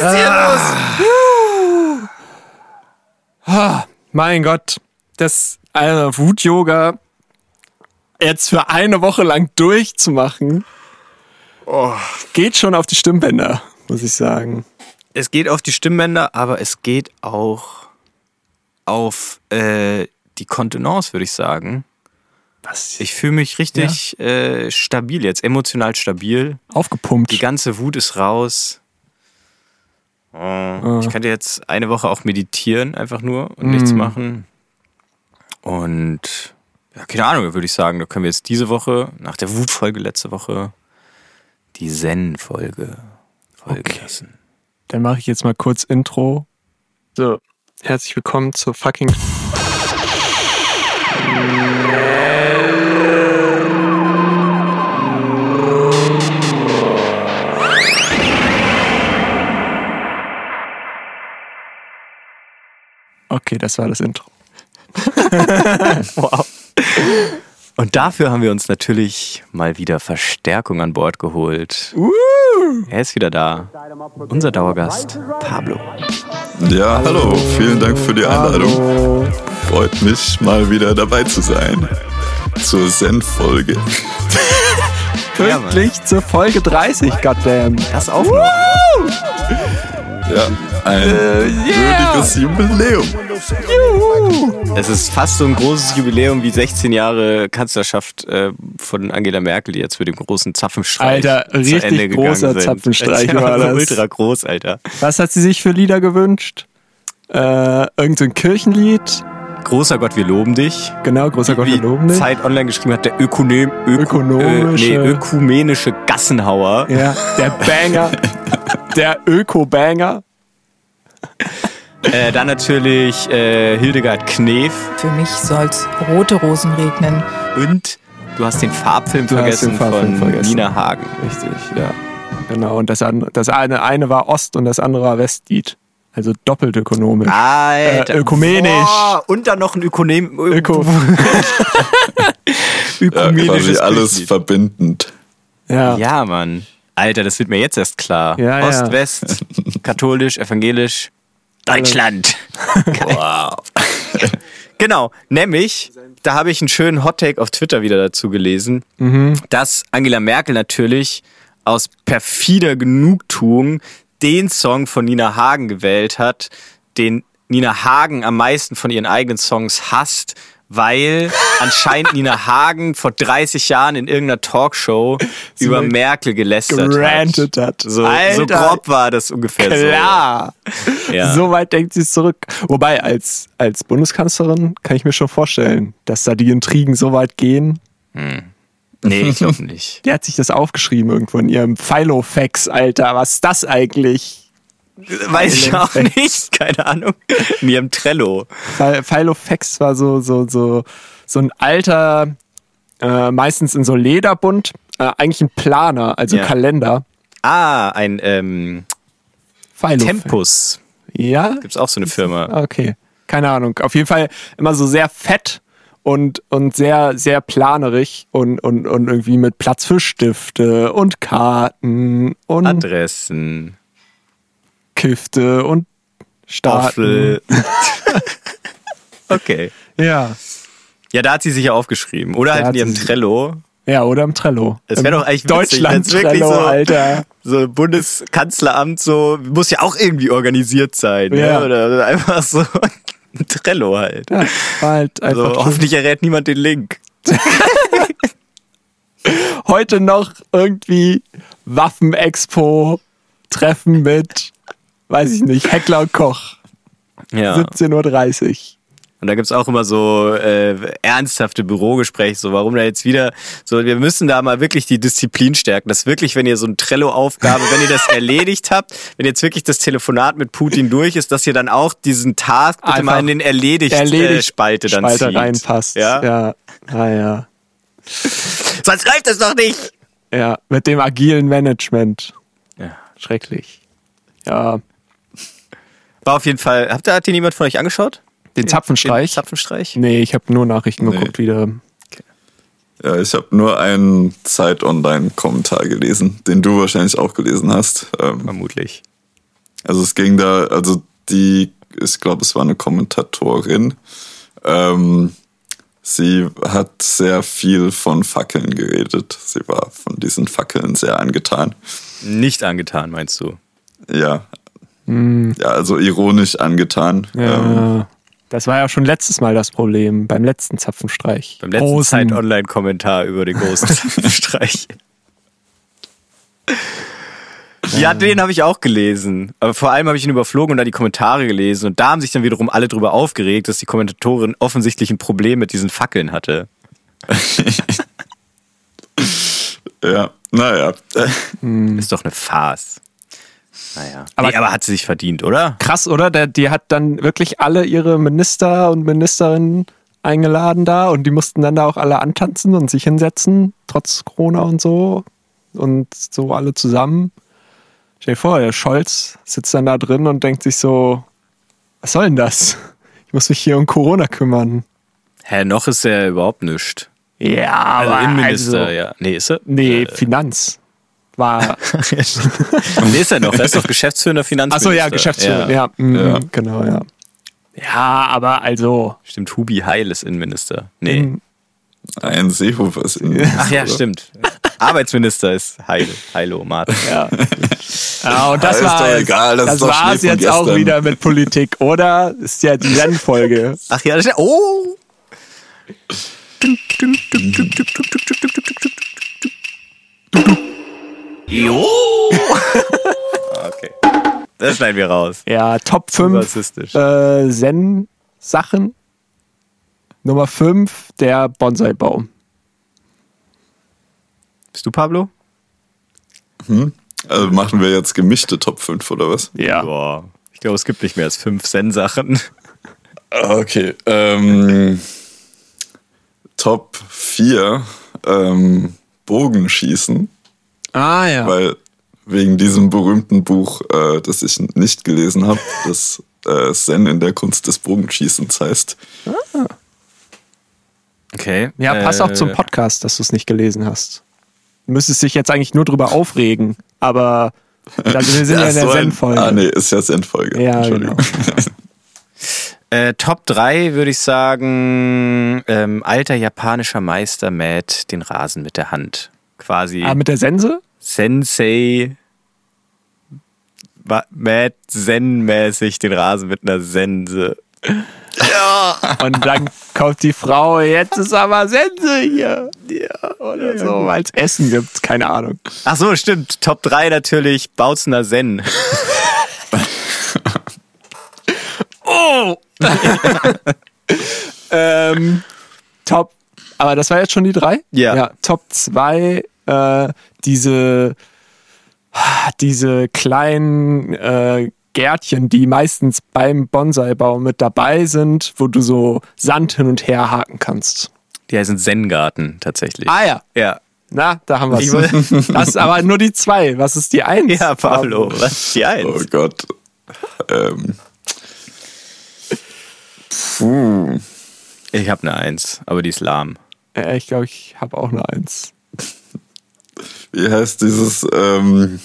Was ist hier Ah. los? Ah, mein Gott, das also Wut-Yoga jetzt für eine Woche lang durchzumachen, geht schon auf die Stimmbänder, muss ich sagen. Es geht auf die Stimmbänder, aber es geht auch auf äh, die Kontenance, würde ich sagen. Was? Ich fühle mich richtig äh, stabil jetzt, emotional stabil. aufgepumpt. Die ganze Wut ist raus. Oh, Ich könnte jetzt eine Woche auch meditieren, einfach nur und nichts machen. Und ja, keine Ahnung, würde ich sagen, da können wir jetzt diese Woche, nach der Wutfolge letzte Woche, die Zen-Folge folgen Okay. lassen. Dann mache ich jetzt mal kurz Intro. So, herzlich willkommen zur fucking. Okay, das war das Intro. Wow. Und dafür haben wir uns natürlich mal wieder Verstärkung an Bord geholt. Er ist wieder da. Unser Dauergast, Pablo. Ja, hallo, vielen Dank für die Einladung. Freut mich, mal wieder dabei zu sein. Zur Zen-Folge. Pünktlich zur Folge 30, goddamn. Das auch noch. Ja, ein würdiges Jubiläum. Es ist fast so ein großes Jubiläum wie 16 Jahre Kanzlerschaft äh, von Angela Merkel, die jetzt mit dem großen Zapfenstreich Alter, zu richtig Ende gegangen großer. Zapfenstreich Ja, war das. Ultra groß, Alter. Was hat sie sich für Lieder gewünscht? Äh, irgend so ein Kirchenlied. Großer Gott, wir loben dich. Genau, großer Gott, wir loben dich. Zeit online geschrieben hat, der Ökonom, Öko, Ökonomische- Äh, nee, ökumenische Gassenhauer. Ja, der Banger. der Öko-Banger. Äh, dann natürlich äh, Hildegard Knef Für mich soll's rote Rosen regnen. und du hast den Farbfilm Du hast vergessen den Farbfilm von vergessen. Nina Hagen. Richtig, ja. Genau, und das, das eine, eine war Ost und das andere war Westlied. Also doppelt ökonomisch. Alter. Äh, ökumenisch. Boah, und dann noch ein Ökonem Öko. Ja, ökumenisches quasi alles Kirchenlied. verbindend. Ja. Ja, Mann. Alter, das wird mir jetzt erst klar. Ja, ja. Ost, West, katholisch, evangelisch, Deutschland. Wow. Genau, nämlich, da habe ich einen schönen Hottake auf Twitter wieder dazu gelesen, dass Angela Merkel natürlich aus perfider Genugtuung den Song von Nina Hagen gewählt hat, den Nina Hagen am meisten von ihren eigenen Songs hasst, weil anscheinend Nina Hagen vor 30 Jahren in irgendeiner Talkshow über mal Merkel gelästert gerantet hat. So, so grob war das ungefähr Klar. so. Ja. So weit denkt sie es zurück. Wobei, als, als Bundeskanzlerin kann ich mir schon vorstellen, dass da die Intrigen so weit gehen. Nee, ich glaube nicht. Die hat sich das aufgeschrieben irgendwo in ihrem Filofax, Alter. Was ist das eigentlich? Weiß ich auch nicht, keine Ahnung. In ihrem Trello. Fi- Filofax war so, so, so, so ein alter, äh, meistens in so Lederbund, äh, eigentlich ein Planer, also Ja. Kalender. Ah, ein ähm. Tempus. Ja? Gibt's auch so eine Firma. Okay. Keine Ahnung. Auf jeden Fall immer so sehr fett und, und sehr, sehr planerig und, und, und irgendwie mit Platz für Stifte und Karten und Adressen. Kifte und Staaten. Staffel. okay. Ja. Ja, da hat sie sich ja aufgeschrieben. Oder halt hat in ihrem Trello. Ja, oder im Trello. Es wäre doch eigentlich witzig, Deutschland wirklich Trello, so- Alter. So Bundeskanzleramt, so, muss ja auch irgendwie organisiert sein. Ja. Ne? Oder, oder einfach so ein Trello halt. Ja, halt Also, hoffentlich errät niemand den Link. heute noch irgendwie Waffenexpo Treffen mit, weiß ich nicht, Heckler und Koch. Ja. 17.30 Uhr. Und da gibt's auch immer so äh, ernsthafte Bürogespräche, so warum da jetzt wieder, so wir müssen da mal wirklich die Disziplin stärken, dass wirklich, wenn ihr so eine Trello-Aufgabe, wenn ihr das erledigt habt, wenn jetzt wirklich das Telefonat mit Putin durch ist, dass ihr dann auch diesen Task bitte mal Einfach in den erledigt, Erledigt äh, Spalte dann Spalte zieht. reinpasst. Ja? ja. Ah, ja. Sonst läuft das doch nicht. Ja, mit dem agilen Management. Ja. Schrecklich. Ja, War auf jeden Fall, habt ihr, hat den jemand von euch angeschaut? den Zapfenstreich. Den Zapfenstreich? nee, ich habe nur Nachrichten Nee. geguckt wieder. Ja, ich habe nur einen Zeit-Online-Kommentar gelesen, den du wahrscheinlich auch gelesen hast. Ähm, Vermutlich. Also es ging da, also die, ich glaube, es war eine Kommentatorin. Ähm, sie hat sehr viel von Fackeln geredet. Sie war von diesen Fackeln sehr angetan. Nicht angetan, meinst du? Ja. Ja, also ironisch angetan. Ähm, Ja. Das war ja schon letztes Mal das Problem, beim letzten Zapfenstreich. Beim letzten Großen- Zeit-Online-Kommentar über den großen Streich. Ja, den habe ich auch gelesen. Aber vor allem habe ich ihn überflogen und da die Kommentare gelesen. Und da haben sich dann wiederum alle drüber aufgeregt, dass die Kommentatorin offensichtlich ein Problem mit diesen Fackeln hatte. ja, naja. Ist doch eine Farce. Naja. Aber- nee, aber hat sie sich verdient, oder? Krass, oder? Der, die hat dann wirklich alle ihre Minister und Ministerinnen eingeladen da und die mussten dann da auch alle antanzen und sich hinsetzen, trotz Corona und so. Und so alle zusammen. Stell dir vor, der Scholz sitzt dann da drin und denkt sich so, was soll denn das? Ich muss mich hier um Corona kümmern. Hä, noch ist er überhaupt nichts. Ja, Also aber Innenminister, also, ja. Nee, ist er? Nee, Äh, Finanz. War. nee, ist er noch. Er ist doch geschäftsführender Finanzminister. Achso, ja, Geschäftsführer. Ja, mm, Ja. genau, ja. Ja, aber also. Stimmt, Hubi Heil ist Innenminister. Nee. Mhm. Ein Seehofer ist in Ach ja, stimmt. Arbeitsminister ist Heil, Heilo Martin. Ja. ja, und das Ja, ist war doch egal, das das Schnee von jetzt auch gestern. wieder mit Politik, oder? Ist ja die Zen-Folge. Ach ja, das ist, oh! Jo! Okay. Das schneiden wir raus. Ja, Top Zu 5 rassistisch. äh, Zen-Sachen. Nummer 5, der Bonsai-Baum. Bist du Pablo? Also machen wir jetzt gemischte Top 5 oder was? Ja. Boah. Ich glaube, es gibt nicht mehr als fünf Zen-Sachen. Okay. Ähm, Top 4 ähm, Bogenschießen, Ah, ja. weil wegen diesem berühmten Buch, äh, das ich nicht gelesen habe, das äh, Zen in der Kunst des Bogenschießens heißt. Okay. Ja, passt auch Äh, zum Podcast, dass du es nicht gelesen hast. Du müsstest dich jetzt eigentlich nur drüber aufregen, aber also wir sind ja in der so Zen-Folge. Ah, nee, ist ja Zen-Folge. Ja, Entschuldigung. Äh, Top 3 würde ich sagen, ähm, alter japanischer Meister mäht den Rasen mit der Hand. Quasi Ah, mit der Sense? Sensei mäht zen-mäßig den Rasen mit einer Sense. Und dann kommt die Frau, jetzt ist aber Sense hier. Ja, oder so, weil es Essen gibt, keine Ahnung. Ach so, stimmt. Top 3 natürlich Bautzener Zen. Oh! ähm, top, aber das war jetzt schon die drei? Ja. ja Top 2, äh, diese, diese kleinen äh, Gärtchen, die meistens beim Bonsai-Bau mit dabei sind, wo du so Sand hin und her haken kannst. Die heißen Zen-Garten tatsächlich. Ah ja, Ja. na, da haben wir es. Das ist aber nur die zwei. Was ist die eins? Ja, Pablo. Was ist die Oh Eins? Gott. Ähm. Puh. Ich habe eine Eins, aber die ist lahm. Äh, ich glaube, ich habe auch eine Eins. Wie heißt dieses, ähm,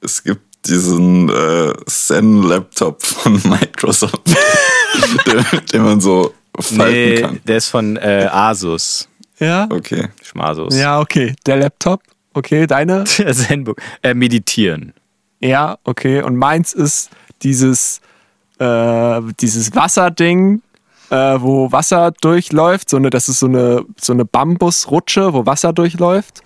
es gibt diesen äh, Zen-Laptop von Microsoft, den, den man so falten Nee, kann. der ist von äh, Asus. Ja? Okay. Schmasus. Ja, okay. Der Laptop. Okay, deine? Der Zenbook. Äh, meditieren. Ja, okay. Und meins ist dieses, äh, dieses Wasserding, äh, wo Wasser durchläuft. So eine, das ist so eine, so eine Bambusrutsche, wo Wasser durchläuft.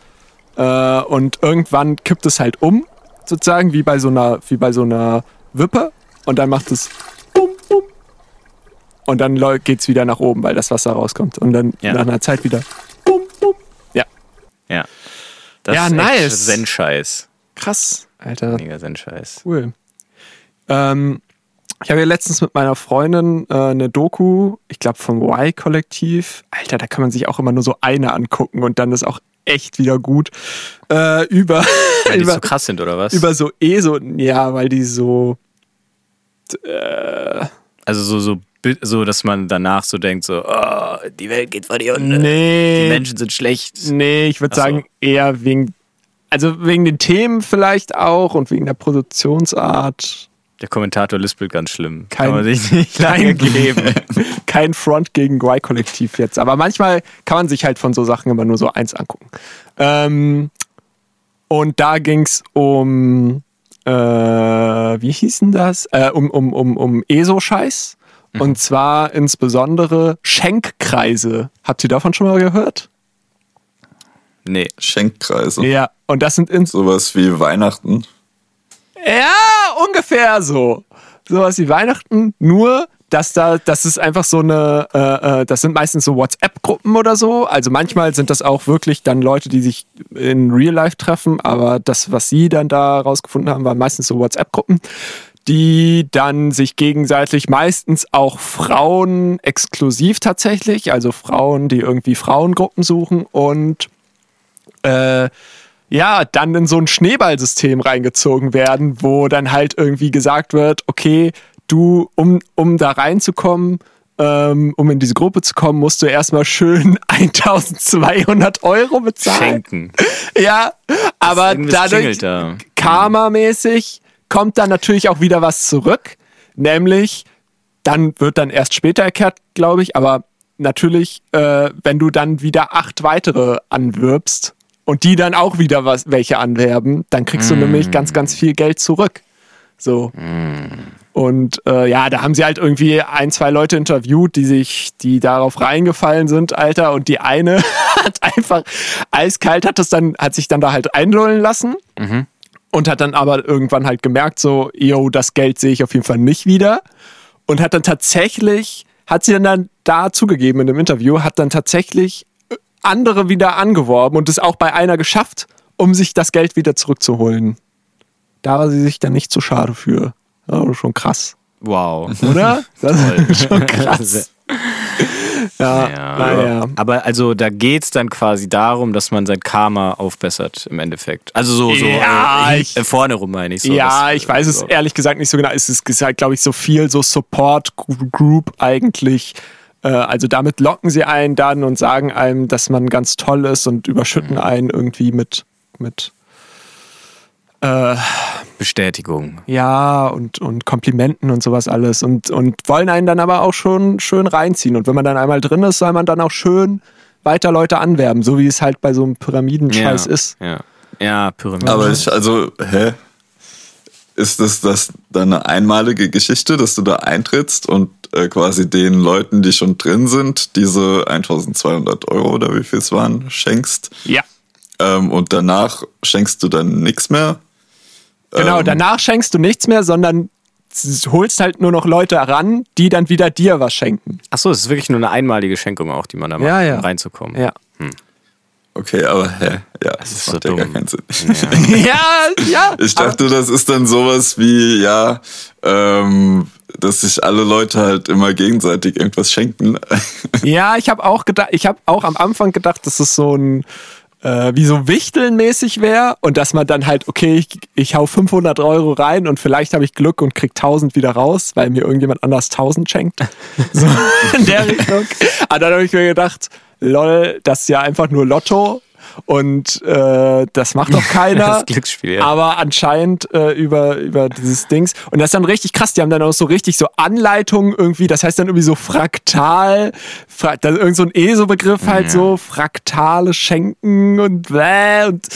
Äh, und irgendwann kippt es halt um, sozusagen, wie bei so einer, wie bei so einer Wippe. Und dann macht es bum, bum. Und dann läu- geht's wieder nach oben, weil das Wasser rauskommt. Und dann Ja. nach einer Zeit wieder bum, bum. Ja, Ja. Das Ja, ist nice. Zen-Scheiß. krass, Alter. Mega Zen-Scheiß. Cool. Ähm, ich habe ja letztens mit meiner Freundin äh, eine Doku, ich glaube vom Y-Kollektiv. Alter, da kann man sich auch immer nur so eine angucken und dann ist auch echt wieder gut. Äh, über, Weil die über, so krass sind, oder was? über so ESO, ja, weil die so. also so, so, so, dass man danach so denkt, so, oh, die Welt geht vor die Hunde. Die Nee. Menschen sind schlecht. Nee, ich würde Ach so. sagen, eher wegen also wegen den Themen vielleicht auch und wegen der Produktionsart. Der Kommentator lispelt ganz schlimm. Kein- Kann man sich nicht lange kein- geben. Kein Front gegen Y-Kollektiv jetzt. Aber manchmal kann man sich halt von so Sachen immer nur so eins angucken. Ähm, und da ging's um, äh, wie hieß denn das? Äh, um, um, um, um ESO-Scheiß. Und zwar insbesondere Schenkkreise. Habt ihr davon schon mal gehört? Nee. Schenkkreise. Ja. Und das sind ins Sowas wie Weihnachten. Ja, ungefähr so. Sowas wie Weihnachten, nur dass da, das ist einfach so eine, äh, äh, das sind meistens so WhatsApp-Gruppen oder so. Also manchmal sind das auch wirklich dann Leute, die sich in Real Life treffen, aber das, was sie dann da rausgefunden haben, waren meistens so WhatsApp-Gruppen, die dann sich gegenseitig meistens auch Frauen exklusiv tatsächlich, also Frauen, die irgendwie Frauengruppen suchen und äh, ja, dann in so ein Schneeballsystem reingezogen werden, wo dann halt irgendwie gesagt wird, okay, du, um, um da reinzukommen, ähm, um in diese Gruppe zu kommen, musst du erstmal schön 1200 Euro bezahlen. Schenken. Ja, aber dadurch da. karmamäßig kommt dann natürlich auch wieder was zurück, nämlich dann wird dann erst später erklärt, glaube ich, aber natürlich, äh, wenn du dann wieder acht weitere anwirbst und die dann auch wieder was welche anwerben, dann kriegst du nämlich ganz, ganz viel Geld zurück. So. Und äh, ja, da haben sie halt irgendwie ein, zwei Leute interviewt, die sich, die darauf reingefallen sind, Alter. Und die eine hat einfach eiskalt, hat das dann, hat sich dann da halt einlullen lassen und hat dann aber irgendwann halt gemerkt, so, yo, das Geld sehe ich auf jeden Fall nicht wieder. Und hat dann tatsächlich, hat sie dann, dann da zugegeben in dem Interview, hat dann tatsächlich andere wieder angeworben und es auch bei einer geschafft, um sich das Geld wieder zurückzuholen. Da war sie sich dann nicht zu schade für. Ja, schon krass, Wow. oder? Das ist schon krass. Ja, Ja. naja. Aber also da geht's dann quasi darum, dass man sein Karma aufbessert im Endeffekt. Also so, so Ja, äh, ich- äh, vorne rum meine ich so. ja, dass, ich weiß es so. ehrlich gesagt nicht so genau. Es ist halt, glaube ich, so viel so Support Group eigentlich. Äh, Also damit locken sie einen dann und sagen einem, dass man ganz toll ist und Mhm. überschütten einen irgendwie mit, mit äh, Bestätigung. ja und, und Komplimenten und sowas alles und, und wollen einen dann aber auch schon schön reinziehen. Und wenn man dann einmal drin ist, soll man dann auch schön weiter Leute anwerben, so wie es halt bei so einem Pyramidenscheiß ja, ist. Ja, ja Pyramide. Aber ich, also, hä? Ist das, das dann eine einmalige Geschichte, dass du da eintrittst und äh, quasi den Leuten, die schon drin sind, diese 1200 Euro oder wie viel es waren, schenkst? Ja. Ähm, und danach schenkst du dann nichts mehr? Genau, Ähm, danach schenkst du nichts mehr, sondern holst halt nur noch Leute ran, die dann wieder dir was schenken. Achso, es ist wirklich nur eine einmalige Schenkung auch, die man da macht, Ja, ja. um reinzukommen. Ja. Okay, aber hä? Ja, das, ist so macht ja gar dumm. keinen Sinn. ja, ja. Ich dachte, das ist dann sowas wie, ja, ähm, dass sich alle Leute halt immer gegenseitig irgendwas schenken. Ja, ich habe auch gedacht, ich habe auch am Anfang gedacht, dass es so ein äh, wie so Wichteln mäßig wäre und dass man dann halt, okay, ich, ich hau 500 Euro rein und vielleicht habe ich Glück und krieg 1000 wieder raus, weil mir irgendjemand anders 1000 schenkt. So in der Richtung. Aber dann habe ich mir gedacht, lol, das ist ja einfach nur Lotto und äh, das macht doch keiner. Das Glücksspiel, ja. Aber anscheinend äh, über, über dieses Dings. Und das ist dann richtig krass. Die haben dann auch so richtig so Anleitungen irgendwie. Das heißt dann irgendwie so fraktal. Fra ist irgend so ein ESO-Begriff halt so. Fraktale Schenken und bläh. Und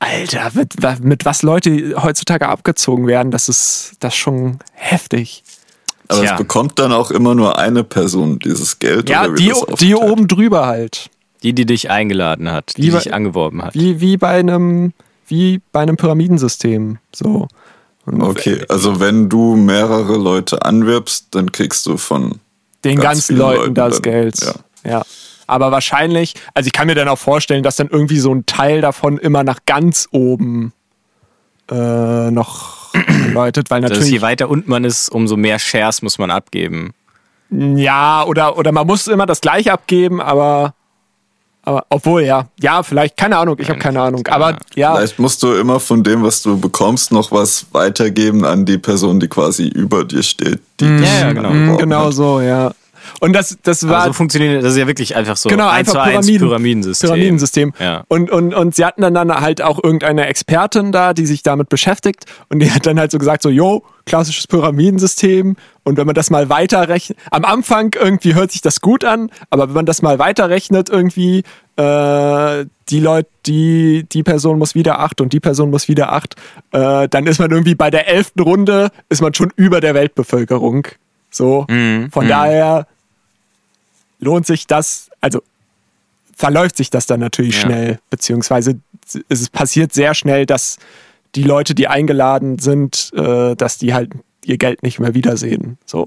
Alter, mit, mit was Leute heutzutage abgezogen werden, das ist, das ist schon heftig. Aber Tja. es bekommt dann auch immer nur eine Person dieses Geld. Ja, oder wird die, das die oben drüber halt. Die, die dich eingeladen hat, die Wie bei- dich angeworben hat. Wie, wie bei einem, wie bei einem Pyramidensystem. So. Und Okay, also wenn du mehrere Leute anwirbst, dann kriegst du von den ganz ganzen Leuten Leuten das dann, Geld. ja. Ja. Aber wahrscheinlich, also ich kann mir dann auch vorstellen, dass dann irgendwie so ein Teil davon immer nach ganz oben äh, noch läutet, weil ist, natürlich. je weiter unten man ist, umso mehr Shares muss man abgeben. ja, oder, oder man muss immer das gleiche abgeben, aber. Aber obwohl, ja. Ja, vielleicht, keine Ahnung, ich habe keine Ahnung. Aber ja, Vielleicht musst du immer von dem, was du bekommst, noch was weitergeben an die Person, die quasi über dir steht. Die dich Ja, ja, genau. mm, angeworben genau hat. so, ja. Und das, das war. Aber so funktioniert das ist ja wirklich einfach so. Genau, eins einfach zu eins Pyramiden, Pyramidensystem. Pyramidensystem. Ja. Und, und, und sie hatten dann, halt auch irgendeine Expertin da, die sich damit beschäftigt. Und die hat dann halt so gesagt, so, yo, klassisches Pyramidensystem. Und wenn man das mal weiterrechnet, am Anfang irgendwie hört sich das gut an, aber wenn man das mal weiterrechnet, irgendwie, äh, die Leute, die, die Person muss wieder acht und die Person muss wieder acht, äh, dann ist man irgendwie bei der elften Runde, ist man schon über der Weltbevölkerung. So. Mhm. Von daher lohnt sich das, also verläuft sich das dann natürlich Ja. schnell, beziehungsweise es passiert sehr schnell, dass die Leute, die eingeladen sind, äh, dass die halt ihr Geld nicht mehr wiedersehen. So.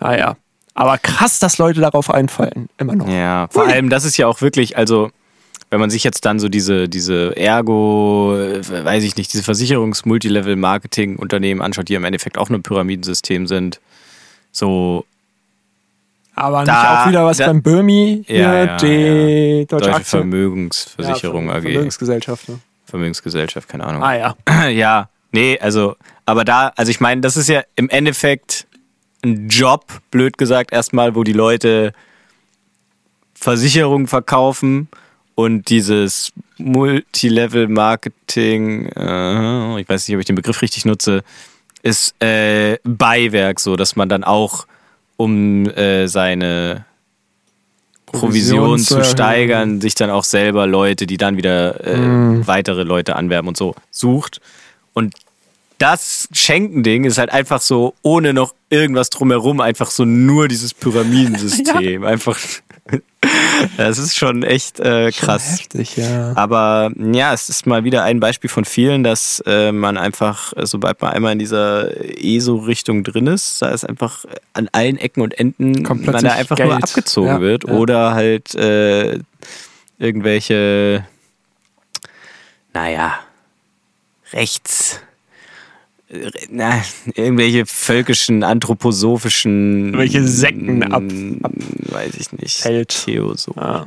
Naja. Aber krass, dass Leute darauf einfallen. Immer noch. Ja, vor allem, das ist ja auch wirklich, also, wenn man sich jetzt dann so diese, diese Ergo, äh, weiß ich nicht, diese Versicherungs-Multilevel-Marketing-Unternehmen anschaut, die im Endeffekt auch nur ein Pyramidensystem sind, so Aber nicht Da- auch wieder was da- beim Böhmi, hier, Ja, ja, die Deutsche Deutsche Aktien. Vermögensversicherung ja, AG, Vermögensgesellschaft. Ne? Vermögensgesellschaft, keine Ahnung. Ah ja. Ja, nee, also, aber da, also ich meine, das ist ja im Endeffekt ein Job, blöd gesagt, erstmal, wo die Leute Versicherungen verkaufen und dieses Multilevel-Marketing, äh, ich weiß nicht, ob ich den Begriff richtig nutze, ist äh, Beiwerk, so dass man dann auch um äh, seine Provision Provision zu steigern, sich dann auch selber Leute, die dann wieder äh, Mhm. weitere Leute anwerben und so sucht. Und das Schenkending ist halt einfach so, ohne noch irgendwas drumherum, einfach so nur dieses Pyramidensystem. Einfach, das ist schon echt äh, krass. Heftig, ja. Aber ja, es ist mal wieder ein Beispiel von vielen, dass äh, man einfach, äh, sobald man einmal in dieser ESO-Richtung drin ist, da ist einfach an allen Ecken und Enden Kommt man da einfach nur Geld. abgezogen Ja, wird. ja. Oder halt äh, irgendwelche, naja, rechts. Na, irgendwelche völkischen, anthroposophischen. Welche Sekten ab- ab- Weiß ich nicht. Fällt. Theoso Ah.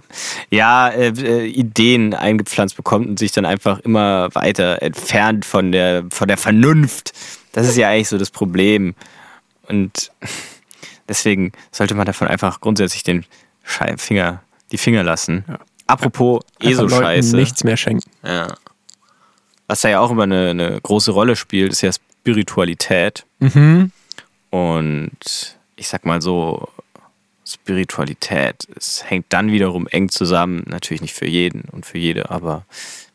ja, äh, äh, Ideen eingepflanzt bekommt und sich dann einfach immer weiter entfernt von der, von der Vernunft. Das ist ja eigentlich so das Problem. Und deswegen sollte man davon einfach grundsätzlich den Schei- Finger, die Finger lassen. Apropos Einfach Leuten ESO-Scheiße. nichts mehr schenken. Ja. Was da ja auch immer eine, eine große Rolle spielt, ist ja Spiritualität. Mhm. Und ich sag mal so, Spiritualität, es hängt dann wiederum eng zusammen, natürlich nicht für jeden und für jede, aber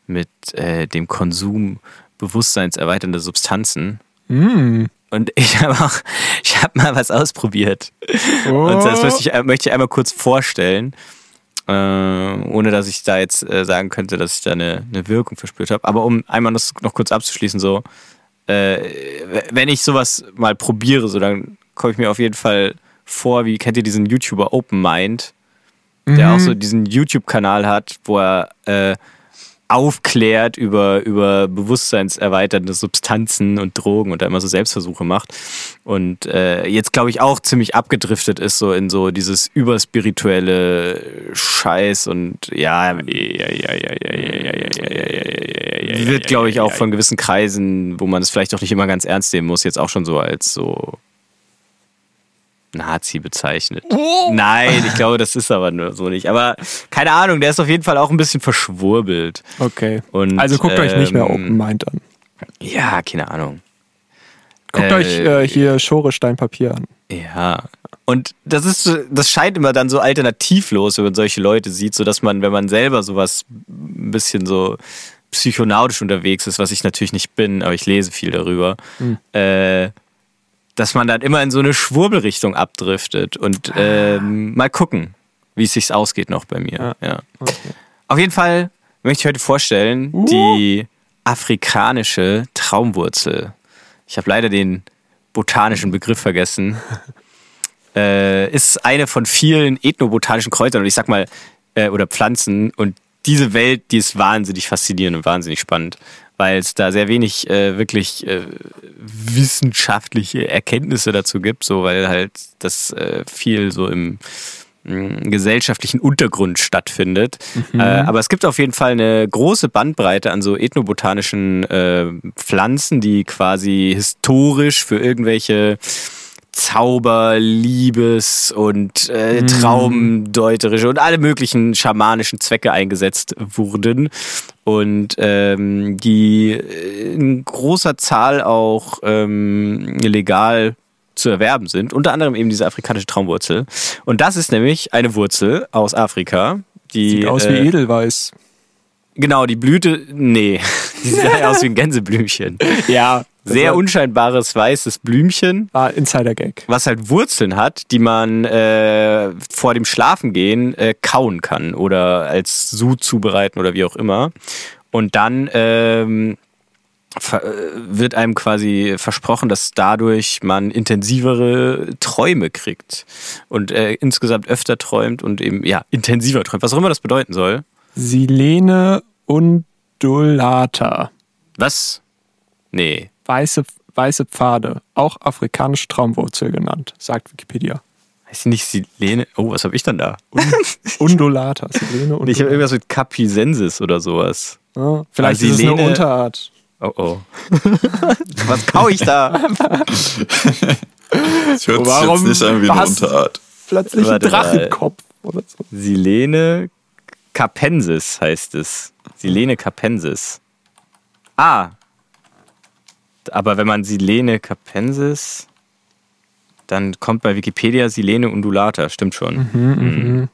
mit äh, dem Konsum bewusstseinserweiternder Substanzen. Mm. Und ich habe auch, ich habe mal was ausprobiert. Oh. Und das möchte ich, möchte ich einmal kurz vorstellen, äh, ohne dass ich da jetzt äh, sagen könnte, dass ich da eine, eine Wirkung verspürt habe. Aber um einmal das noch kurz abzuschließen, so, äh, wenn ich sowas mal probiere, so, dann komme ich mir auf jeden Fall vor, wie kennt ihr diesen YouTuber Open Mind, der auch so diesen YouTube-Kanal hat, wo er äh, aufklärt über, über bewusstseinserweiternde Substanzen und Drogen und da immer so Selbstversuche macht. Und äh, jetzt, glaube ich, auch ziemlich abgedriftet ist, so in so dieses überspirituelle Scheiß und ja, wird, glaube ich, auch von gewissen Kreisen, wo man es vielleicht auch nicht immer ganz ernst nehmen muss, jetzt auch schon so als so Nazi bezeichnet. Nein, ich glaube, das ist aber nur so nicht. Aber keine Ahnung, der ist auf jeden Fall auch ein bisschen verschwurbelt. Okay. Und, also guckt euch nicht mehr ähm, Open Mind an. Ja, keine Ahnung. Guckt äh, euch äh, hier Schore Stein Papier an. Ja. Und das ist, das scheint immer dann so alternativlos, wenn man solche Leute sieht, so dass man, wenn man selber sowas ein bisschen so psychonautisch unterwegs ist, was ich natürlich nicht bin, aber ich lese viel darüber, äh, dass man dann immer in so eine Schwurbelrichtung abdriftet und ähm, mal gucken, wie es sich ausgeht noch bei mir. Ja. Auf jeden Fall möchte ich heute vorstellen die afrikanische Traumwurzel. Ich habe leider den botanischen Begriff vergessen. äh, ist eine von vielen ethnobotanischen Kräutern und ich sag mal, äh, oder Pflanzen. Und diese Welt, die ist wahnsinnig faszinierend und wahnsinnig spannend, weil es da sehr wenig äh, wirklich äh, wissenschaftliche Erkenntnisse dazu gibt, so weil halt das äh, viel so im mh, gesellschaftlichen Untergrund stattfindet. Äh, aber es gibt auf jeden Fall eine große Bandbreite an so ethnobotanischen äh, Pflanzen, die quasi historisch für irgendwelche Zauber, Liebes und äh, Mhm. Traumdeuterische und alle möglichen schamanischen Zwecke eingesetzt wurden und ähm, die äh, in großer Zahl auch ähm, legal zu erwerben sind. Unter anderem eben diese afrikanische Traumwurzel. Und das ist nämlich eine Wurzel aus Afrika. Die, Sieht aus wie äh, Edelweiß. Genau, die Blüte, nee, die sieht aus wie ein Gänseblümchen. Ja. Sehr unscheinbares weißes Blümchen, War Insider-Gag. was halt Wurzeln hat, die man äh, vor dem Schlafengehen äh, kauen kann oder als Sud zubereiten oder wie auch immer. Und dann ähm, äh, wird einem quasi versprochen, dass dadurch man intensivere Träume kriegt und äh, insgesamt öfter träumt und eben ja intensiver träumt, was auch immer das bedeuten soll. Silene undulata. Was? Nee. Weiße, weiße Pfade. Auch afrikanische Traumwurzel genannt, sagt Wikipedia. Heißt die nicht Silene? Oh, was habe ich dann da? Undulata. Silene Ich habe undulata. irgendwas mit Capisensis oder sowas. Ja, vielleicht ist es eine Silene- Unterart. Oh oh. was kau ich da? Das hört Warum sich jetzt nicht an wie eine? Unterart. Plötzlich ein. Drachenkopf oder so. Silene capensis heißt es. Silene capensis. Ah. Aber wenn man Silene capensis, dann kommt bei Wikipedia Silene undulata. Stimmt schon.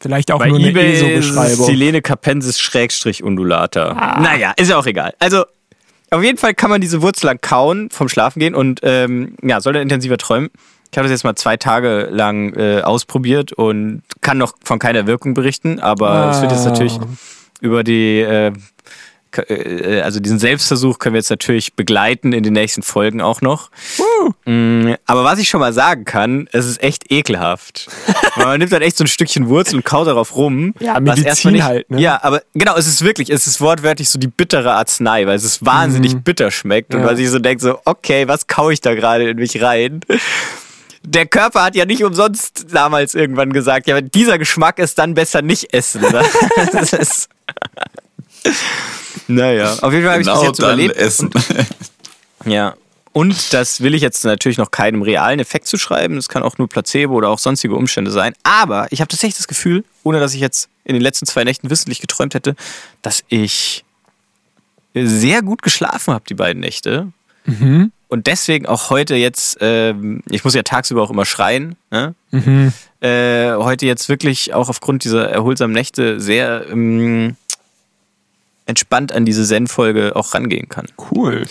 Vielleicht auch Bei nur eine eBay ist ESO-Beschreibung. Silene capensis Schrägstrich undulata. Naja, ist ja auch egal. Also, auf jeden Fall kann man diese Wurzel lang kauen, vom Schlafen gehen und ähm, ja, soll dann intensiver träumen. Ich habe das jetzt mal zwei Tage lang äh, ausprobiert und kann noch von keiner Wirkung berichten, aber es wird jetzt Ah. natürlich über die, äh, also diesen Selbstversuch können wir jetzt natürlich begleiten in den nächsten Folgen auch noch. Mm, Aber was ich schon mal sagen kann, es ist echt ekelhaft. Man nimmt dann echt so ein Stückchen Wurzel und kaut darauf rum. Ja, Medizin nicht, halt, ne? Ja, aber genau, es ist wirklich, es ist wortwörtlich so die bittere Arznei, weil es ist wahnsinnig bitter schmeckt und Mhm. Ja. weil ich so denke, so, okay, was kau ich da gerade in mich rein? Der Körper hat ja nicht umsonst damals irgendwann gesagt, ja, dieser Geschmack ist dann besser nicht essen. Naja, auf jeden Fall habe ich das Genau jetzt dann überlebt. essen. Ja. Und das will ich jetzt natürlich noch keinem realen Effekt zu schreiben. Das kann auch nur Placebo oder auch sonstige Umstände sein. Aber ich habe tatsächlich das Gefühl, ohne dass ich jetzt in den letzten zwei Nächten wissentlich geträumt hätte, dass ich sehr gut geschlafen habe, die beiden Nächte. Und deswegen auch heute jetzt, ähm, ich muss ja tagsüber auch immer schreien, ne? äh, heute jetzt wirklich auch aufgrund dieser erholsamen Nächte sehr ähm, entspannt an diese Zen-Folge auch rangehen kann. Cool.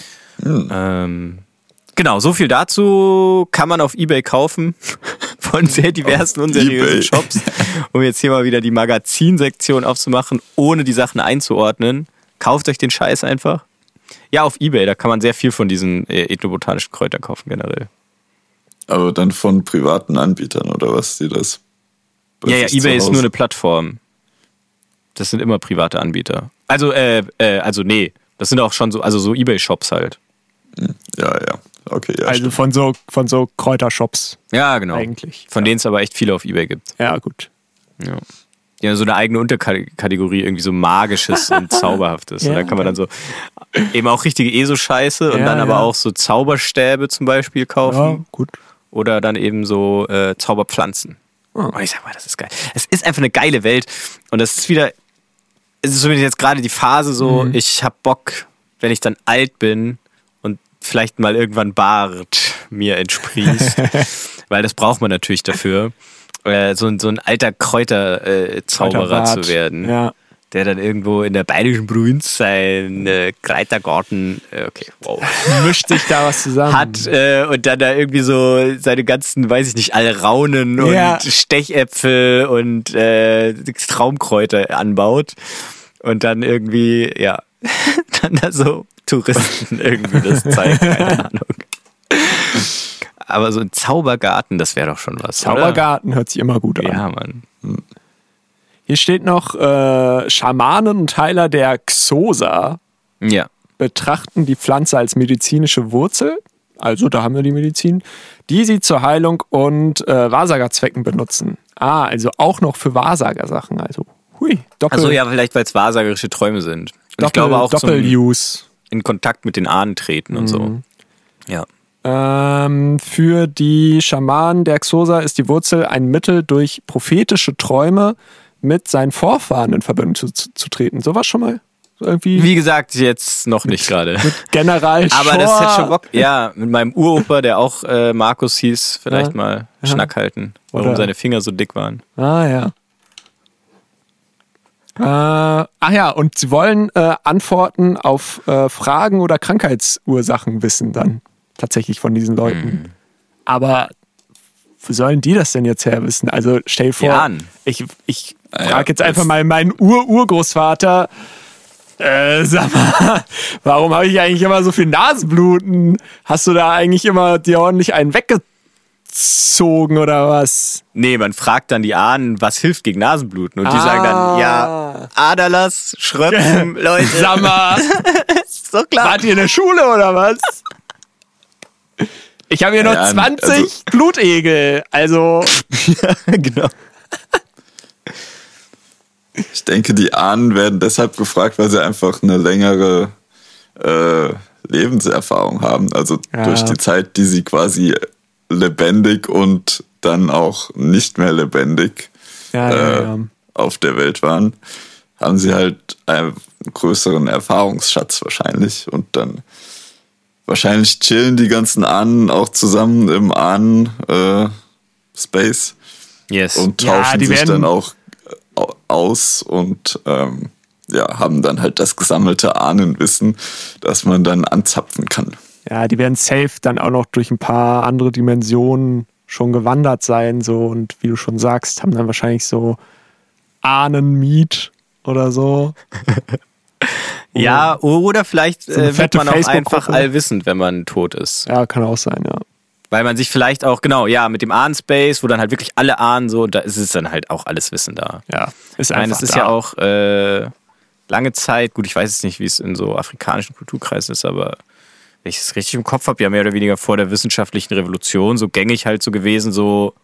Ähm, genau, so viel dazu kann man auf Ebay kaufen von sehr diversen Auf unseriösen eBay. Shops, um jetzt hier mal wieder die Magazinsektion aufzumachen, ohne die Sachen einzuordnen. Kauft euch den Scheiß einfach. Ja, auf Ebay, da kann man sehr viel von diesen äh, ethnobotanischen Kräutern kaufen generell. Aber dann von privaten Anbietern oder was, die das. Ja, ja, Ebay ist nur eine Plattform. Das sind immer private Anbieter. Also, äh, äh, also nee, das sind auch schon so, also so Ebay-Shops halt. Ja, ja. Okay, ja. Also von so, von so Kräutershops Ja, genau. eigentlich. Von denen es aber echt viele auf Ebay gibt. Ja, gut. Ja. Die haben so eine eigene Unterkategorie, irgendwie so magisches und zauberhaftes. Und Ja. da kann man dann so eben auch richtige ESO-Scheiße und Ja, dann aber ja. auch so Zauberstäbe zum Beispiel kaufen. Ja, gut. Oder dann eben so äh, Zauberpflanzen. Und ich sag mal, das ist geil. Es ist einfach eine geile Welt. Und das ist wieder, es ist zumindest jetzt gerade die Phase so, ich hab Bock, wenn ich dann alt bin und vielleicht mal irgendwann Bart mir entsprießt. weil das braucht man natürlich dafür. Äh, so, ein- so ein alter Kräuterzauberer äh, zu werden. Ja. Der dann irgendwo in der bayerischen Provinz sein äh, Kräutergarten, äh, okay, wow Mischt sich da was zusammen. hat äh, und dann da irgendwie so seine ganzen, weiß ich nicht, Alraunen und Ja. Stechäpfel und äh, Traumkräuter anbaut und dann irgendwie, ja, dann da so Touristen irgendwie das zeigen, keine Ahnung. Aber so ein Zaubergarten, das wäre doch schon was. Zaubergarten hört sich immer gut Oder? an. Ja, Mann. Hier steht noch, äh, Schamanen und Heiler der Xosa Ja. betrachten die Pflanze als medizinische Wurzel, also da haben wir die Medizin, die sie zur Heilung und äh, Wahrsagerzwecken benutzen. Ah, also auch noch für Wahrsagersachen. Also, hui, Doppel, Also ja, vielleicht weil es wahrsagerische Träume sind. Und Doppel, ich glaube auch Doppel-Use. in Kontakt mit den Ahnen treten und so. Mhm. Ja. Ähm, für die Schamanen der Xosa ist die Wurzel ein Mittel, durch prophetische Träume mit seinen Vorfahren in Verbindung zu, zu, zu treten. Sowas schon mal? Irgendwie Wie gesagt, jetzt noch nicht gerade. General Aber das Schor. hätte schon Bock. Ja, mit meinem Uropa, der auch äh, Markus hieß, vielleicht Ja. mal Ja. Schnack halten, warum Oder- seine Finger so dick waren. Ah ja. Äh, ach ja, und sie wollen äh, Antworten auf äh, Fragen oder Krankheitsursachen wissen dann tatsächlich von diesen Leuten. Mhm. Aber wo sollen die das denn jetzt her wissen? Also stell dir vor, Ahnen. ich, ich ja, frage jetzt das- einfach mal meinen Ur-Urgroßvater, äh, sag mal, warum habe ich eigentlich immer so viel Nasenbluten? Hast du da eigentlich immer dir ordentlich einen weggezogen oder was? Nee, man fragt dann die Ahnen, was hilft gegen Nasenbluten. Und die Ah. sagen dann, ja, Aderlass, Schröpfen, Leute. Sag mal, Ist doch klar. wart ihr in der Schule oder was? Ich habe hier noch Ja, 20 also- Blutegel. Also, genau. Ich denke, die Ahnen werden deshalb gefragt, weil sie einfach eine längere äh, Lebenserfahrung haben. Also Ja. durch die Zeit, die sie quasi lebendig und dann auch nicht mehr lebendig ja, äh, ja, ja. auf der Welt waren, haben sie halt einen größeren Erfahrungsschatz wahrscheinlich. Und dann wahrscheinlich chillen die ganzen Ahnen auch zusammen im Ahnen-Space Yes. und Ja, tauschen die sich werden- dann auch äh, aus und ähm, ja, haben dann halt das gesammelte Ahnenwissen, das man dann anzapfen kann. Ja, die werden safe dann auch noch durch ein paar andere Dimensionen schon gewandert sein. So, und wie du schon sagst, haben dann wahrscheinlich so Ahnenmiet oder so. ja, oder vielleicht eine äh, wird man auch einfach allwissend, wenn man tot ist. Ja, kann auch sein, ja. Weil man sich vielleicht auch, genau, ja, mit dem Ahnspace, wo dann halt wirklich alle ahnen, so, da ist es dann halt auch alles Wissen da. Ja, ist Ich meine, einfach das ist da. ja auch äh, lange Zeit, gut, ich weiß jetzt nicht, wie es in so afrikanischen Kulturkreisen ist, aber wenn ich es richtig im Kopf habe, ja mehr oder weniger vor der wissenschaftlichen Revolution so gängig halt so gewesen, so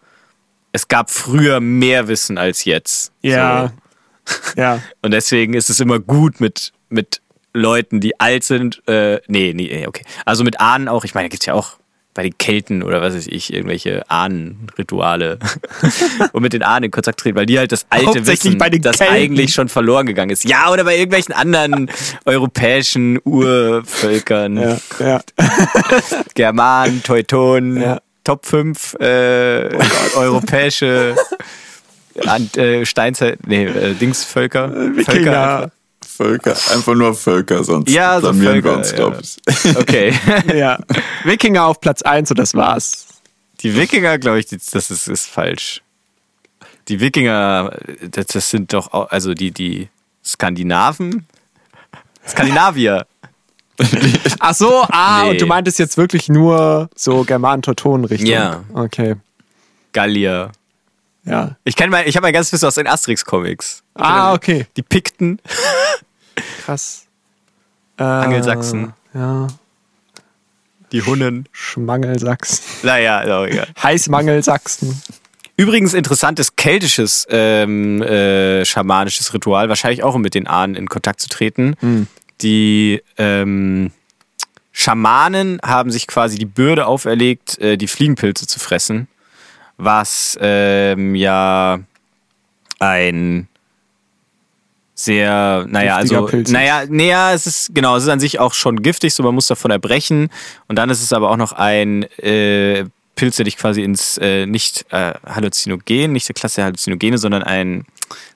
es gab früher mehr Wissen als jetzt. Ja, So. ja. Und deswegen ist es immer gut mit, mit Leuten, die alt sind. Äh, nee, nee, okay. Also mit Ahnen auch. Ich meine, da gibt es ja auch bei den Kelten oder was weiß ich, irgendwelche Ahnenrituale. und mit den Ahnen in Kontakt treten, weil die halt das alte Wissen, das Kelten. eigentlich schon verloren gegangen ist. Ja, oder bei irgendwelchen anderen europäischen Urvölkern. Ja, ja. Germanen, Teutonen, Ja. Top 5 äh, europäische Ant- äh, Steinzeit, nee, äh, Dingsvölker. Völker. Wikinger. Völker, einfach nur Völker, sonst Ja, so blamieren wir Völker, uns, ja. glaube ich. Okay. ja. Wikinger auf Platz 1 und das war's. Die Wikinger, glaube ich, das ist, ist falsch. Die Wikinger, das, das sind doch auch, also die, die Skandinaven? Skandinavier. Ach so, ah, Nee. und du meintest jetzt wirklich nur so Germanen-Teutonen-Richtung. Ja. Okay, Gallier. Ja. Ich kenne mal, ich habe mein ganzes Wissen aus den Asterix-Comics. Ah, okay. Die Pikten, Krass. Äh, Angelsachsen. Ja. die Hunnen. Schmangelsachsen. Naja, auch egal. Heißmangelsachsen. Übrigens interessantes keltisches ähm, äh, schamanisches Ritual, wahrscheinlich auch um mit den Ahnen in Kontakt zu treten. Die ähm, Schamanen haben sich quasi die Bürde auferlegt, äh, die Fliegenpilze zu fressen, was ähm, ja ein sehr, naja, Giftiger also, Pilz naja, naja, es ist, genau, es ist an sich auch schon giftig, so man muss davon erbrechen. Und dann ist es aber auch noch ein äh, Pilz, der dich quasi ins, äh, nicht äh, Halluzinogen, nicht der Klasse der Halluzinogene, sondern ein,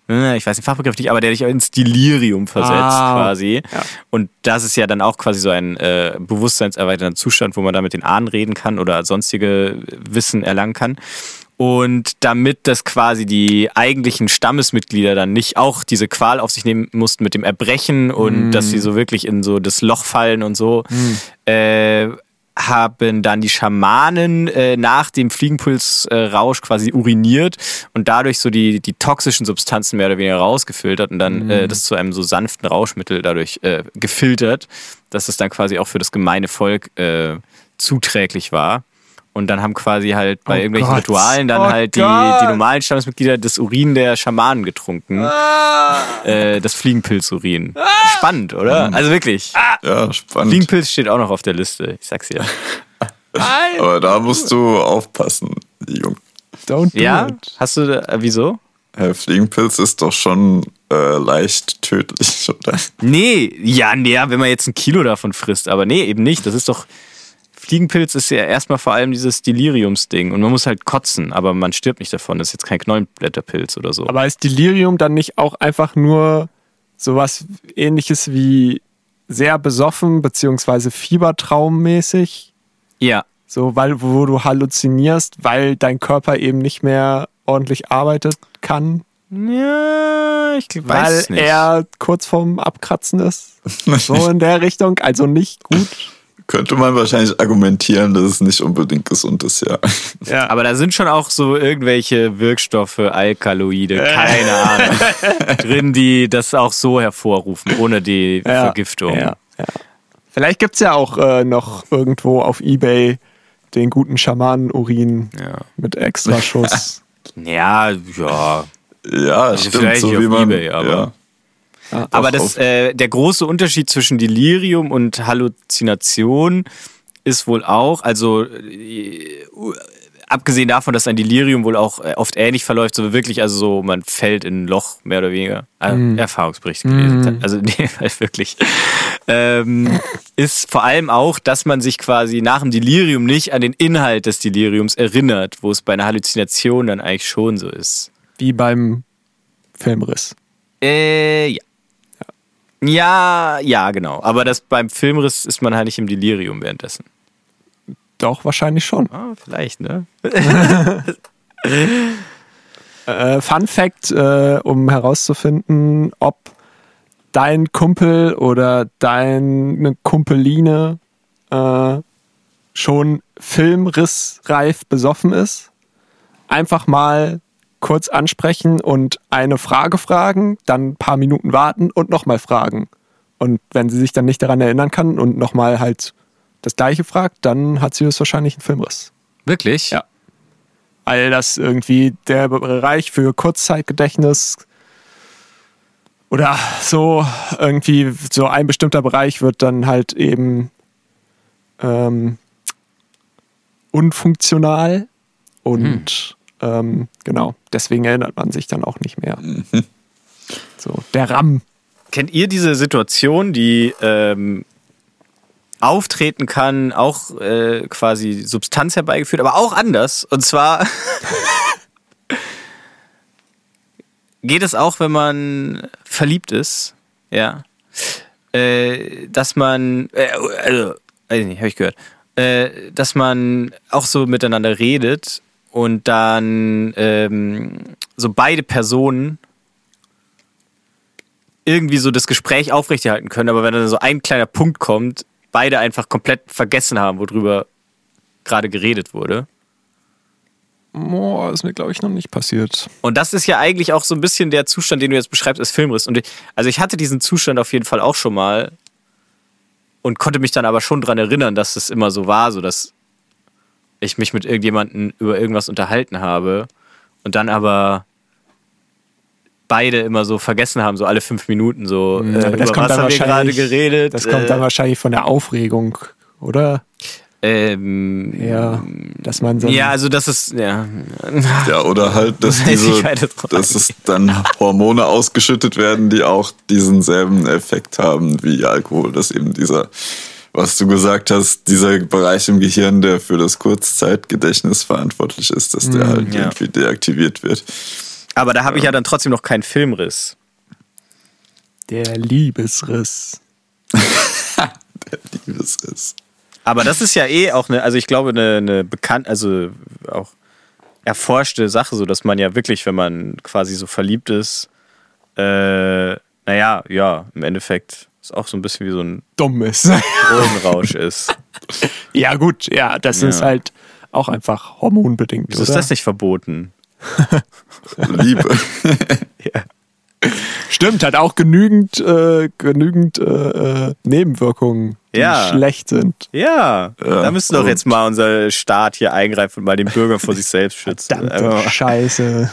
ich weiß den Fachbegriff nicht, aber der dich ins Delirium versetzt Ah, quasi. ja. Und das ist ja dann auch quasi so ein äh, bewusstseinserweiternder Zustand, wo man da mit den Ahnen reden kann oder sonstige Wissen erlangen kann. Und damit das quasi die eigentlichen Stammesmitglieder dann nicht auch diese Qual auf sich nehmen mussten mit dem Erbrechen und dass sie so wirklich in so das Loch fallen und so, äh, haben dann die Schamanen äh, nach dem Fliegenpulsrausch quasi uriniert und dadurch so die, die toxischen Substanzen mehr oder weniger rausgefiltert und dann äh, das zu einem so sanften Rauschmittel dadurch äh, gefiltert, dass es dann quasi auch für das gemeine Volk äh, zuträglich war. Und dann haben quasi halt bei Oh irgendwelchen Gott. Ritualen dann Oh halt die, die normalen Stammesmitglieder das Urin der Schamanen getrunken. Äh, das Fliegenpilzurin. Spannend, oder? Also wirklich. Ja, spannend. Fliegenpilz steht auch noch auf der Liste. Ich sag's dir. Aber da musst du aufpassen, Jung. Don't do Ja? it. Hast du, äh, wieso? Herr Fliegenpilz ist doch schon äh, leicht tödlich, oder? Nee, ja, nee, ja, wenn man jetzt ein Kilo davon frisst, aber nee, eben nicht. Das ist doch. Fliegenpilz ist ja erstmal vor allem dieses Deliriumsding und man muss halt kotzen, aber man stirbt nicht davon. Das ist jetzt kein Knollenblätterpilz oder so. Aber ist Delirium dann nicht auch einfach nur sowas ähnliches wie sehr besoffen beziehungsweise Fiebertraummäßig? ja, So, weil, wo du halluzinierst, weil dein Körper eben nicht mehr ordentlich arbeitet kann, ja, ich weiß weil nicht. er kurz vorm Abkratzen ist. So in der Richtung, also nicht gut. Könnte man wahrscheinlich argumentieren, dass es nicht unbedingt gesund ist, ja. Ja. aber da sind schon auch so irgendwelche Wirkstoffe, Alkaloide, keine Ahnung, drin, die das auch so hervorrufen, ohne die Ja, Vergiftung. Ja, ja. Vielleicht gibt es ja auch äh, noch irgendwo auf Ebay den guten Schamanen-Urin Ja. mit extra Schuss. Ja, ja. Ja, stimmt. vielleicht So nicht wie auf man, eBay, aber- ja. Aber das, äh, der große Unterschied zwischen Delirium und Halluzination ist wohl auch, also äh, abgesehen davon, dass ein Delirium wohl auch äh, oft ähnlich verläuft, so wirklich, also so, man fällt in ein Loch, mehr oder weniger. Äh, Erfahrungsbericht gelesen. Also nee, halt wirklich. Ähm, ist vor allem auch, dass man sich quasi nach dem Delirium nicht an den Inhalt des Deliriums erinnert, wo es bei einer Halluzination dann eigentlich schon so ist. Wie beim Filmriss. Äh, ja. Ja, ja, genau. Aber das beim Filmriss ist man halt nicht im Delirium währenddessen. Doch, wahrscheinlich schon. Ah, vielleicht, ne? Äh, Fun Fact, äh, um herauszufinden, ob dein Kumpel oder deine Kumpeline äh, schon filmrissreif besoffen ist. Einfach mal kurz ansprechen und eine Frage fragen, dann ein paar Minuten warten und nochmal fragen. Und wenn sie sich dann nicht daran erinnern kann und nochmal halt das gleiche fragt, dann hat sie höchstwahrscheinlich einen Filmriss. Wirklich? Ja. Weil das irgendwie der Bereich für Kurzzeitgedächtnis oder so irgendwie so ein bestimmter Bereich wird dann halt eben ähm, unfunktional und ähm, genau, deswegen erinnert man sich dann auch nicht mehr. So, der RAM. Kennt ihr diese Situation, die ähm, auftreten kann, auch äh, quasi Substanz herbeigeführt, aber auch anders? Und zwar geht es auch, wenn man verliebt ist, ja, äh, dass man, äh, also, weiß ich nicht, habe ich gehört, äh, dass man auch so miteinander redet und dann ähm, so beide Personen irgendwie so das Gespräch aufrechterhalten können, aber wenn dann so ein kleiner Punkt kommt, beide einfach komplett vergessen haben, worüber gerade geredet wurde. Boah, ist mir, glaube ich, noch nicht passiert. Und das ist ja eigentlich auch so ein bisschen der Zustand, den du jetzt beschreibst als Filmriss. Und ich, also ich hatte diesen Zustand auf jeden Fall auch schon mal und konnte mich dann aber schon dran erinnern, dass es immer so war, so dass ich mich mit irgendjemandem über irgendwas unterhalten habe und dann aber beide immer so vergessen haben, so alle fünf Minuten so, äh, Aber das über kommt was dann haben wir gerade wahrscheinlich- geredet. Das kommt dann äh, wahrscheinlich von der Aufregung, oder? ähm, Ja, dass man so. ja, also das ist, ja, Ja, oder halt, dass, diese, dass es dann Hormone ausgeschüttet werden, die auch diesen selben Effekt haben wie Alkohol. Dass eben dieser, was du gesagt hast, dieser Bereich im Gehirn, der für das Kurzzeitgedächtnis verantwortlich ist, dass der halt ja. irgendwie deaktiviert wird. aber da habe ich ja dann trotzdem noch keinen Filmriss. Der Liebesriss. Liebes ist. Aber das ist ja eh auch eine, also ich glaube, eine, eine bekannt, also auch erforschte Sache, so dass man ja wirklich, wenn man quasi so verliebt ist, äh, naja, ja, im Endeffekt ist auch so ein bisschen wie so ein Dummes. Drogenrausch ist. ja, gut, ja, das Ja. ist halt auch einfach hormonbedingt. Wieso ist das nicht verboten? Liebe. Stimmt, hat auch genügend, äh, genügend äh, äh, Nebenwirkungen, die Ja. schlecht sind. Ja, Ja, da müsste doch jetzt mal unser Staat hier eingreifen und mal den Bürger vor sich selbst schützen. Verdammte Scheiße.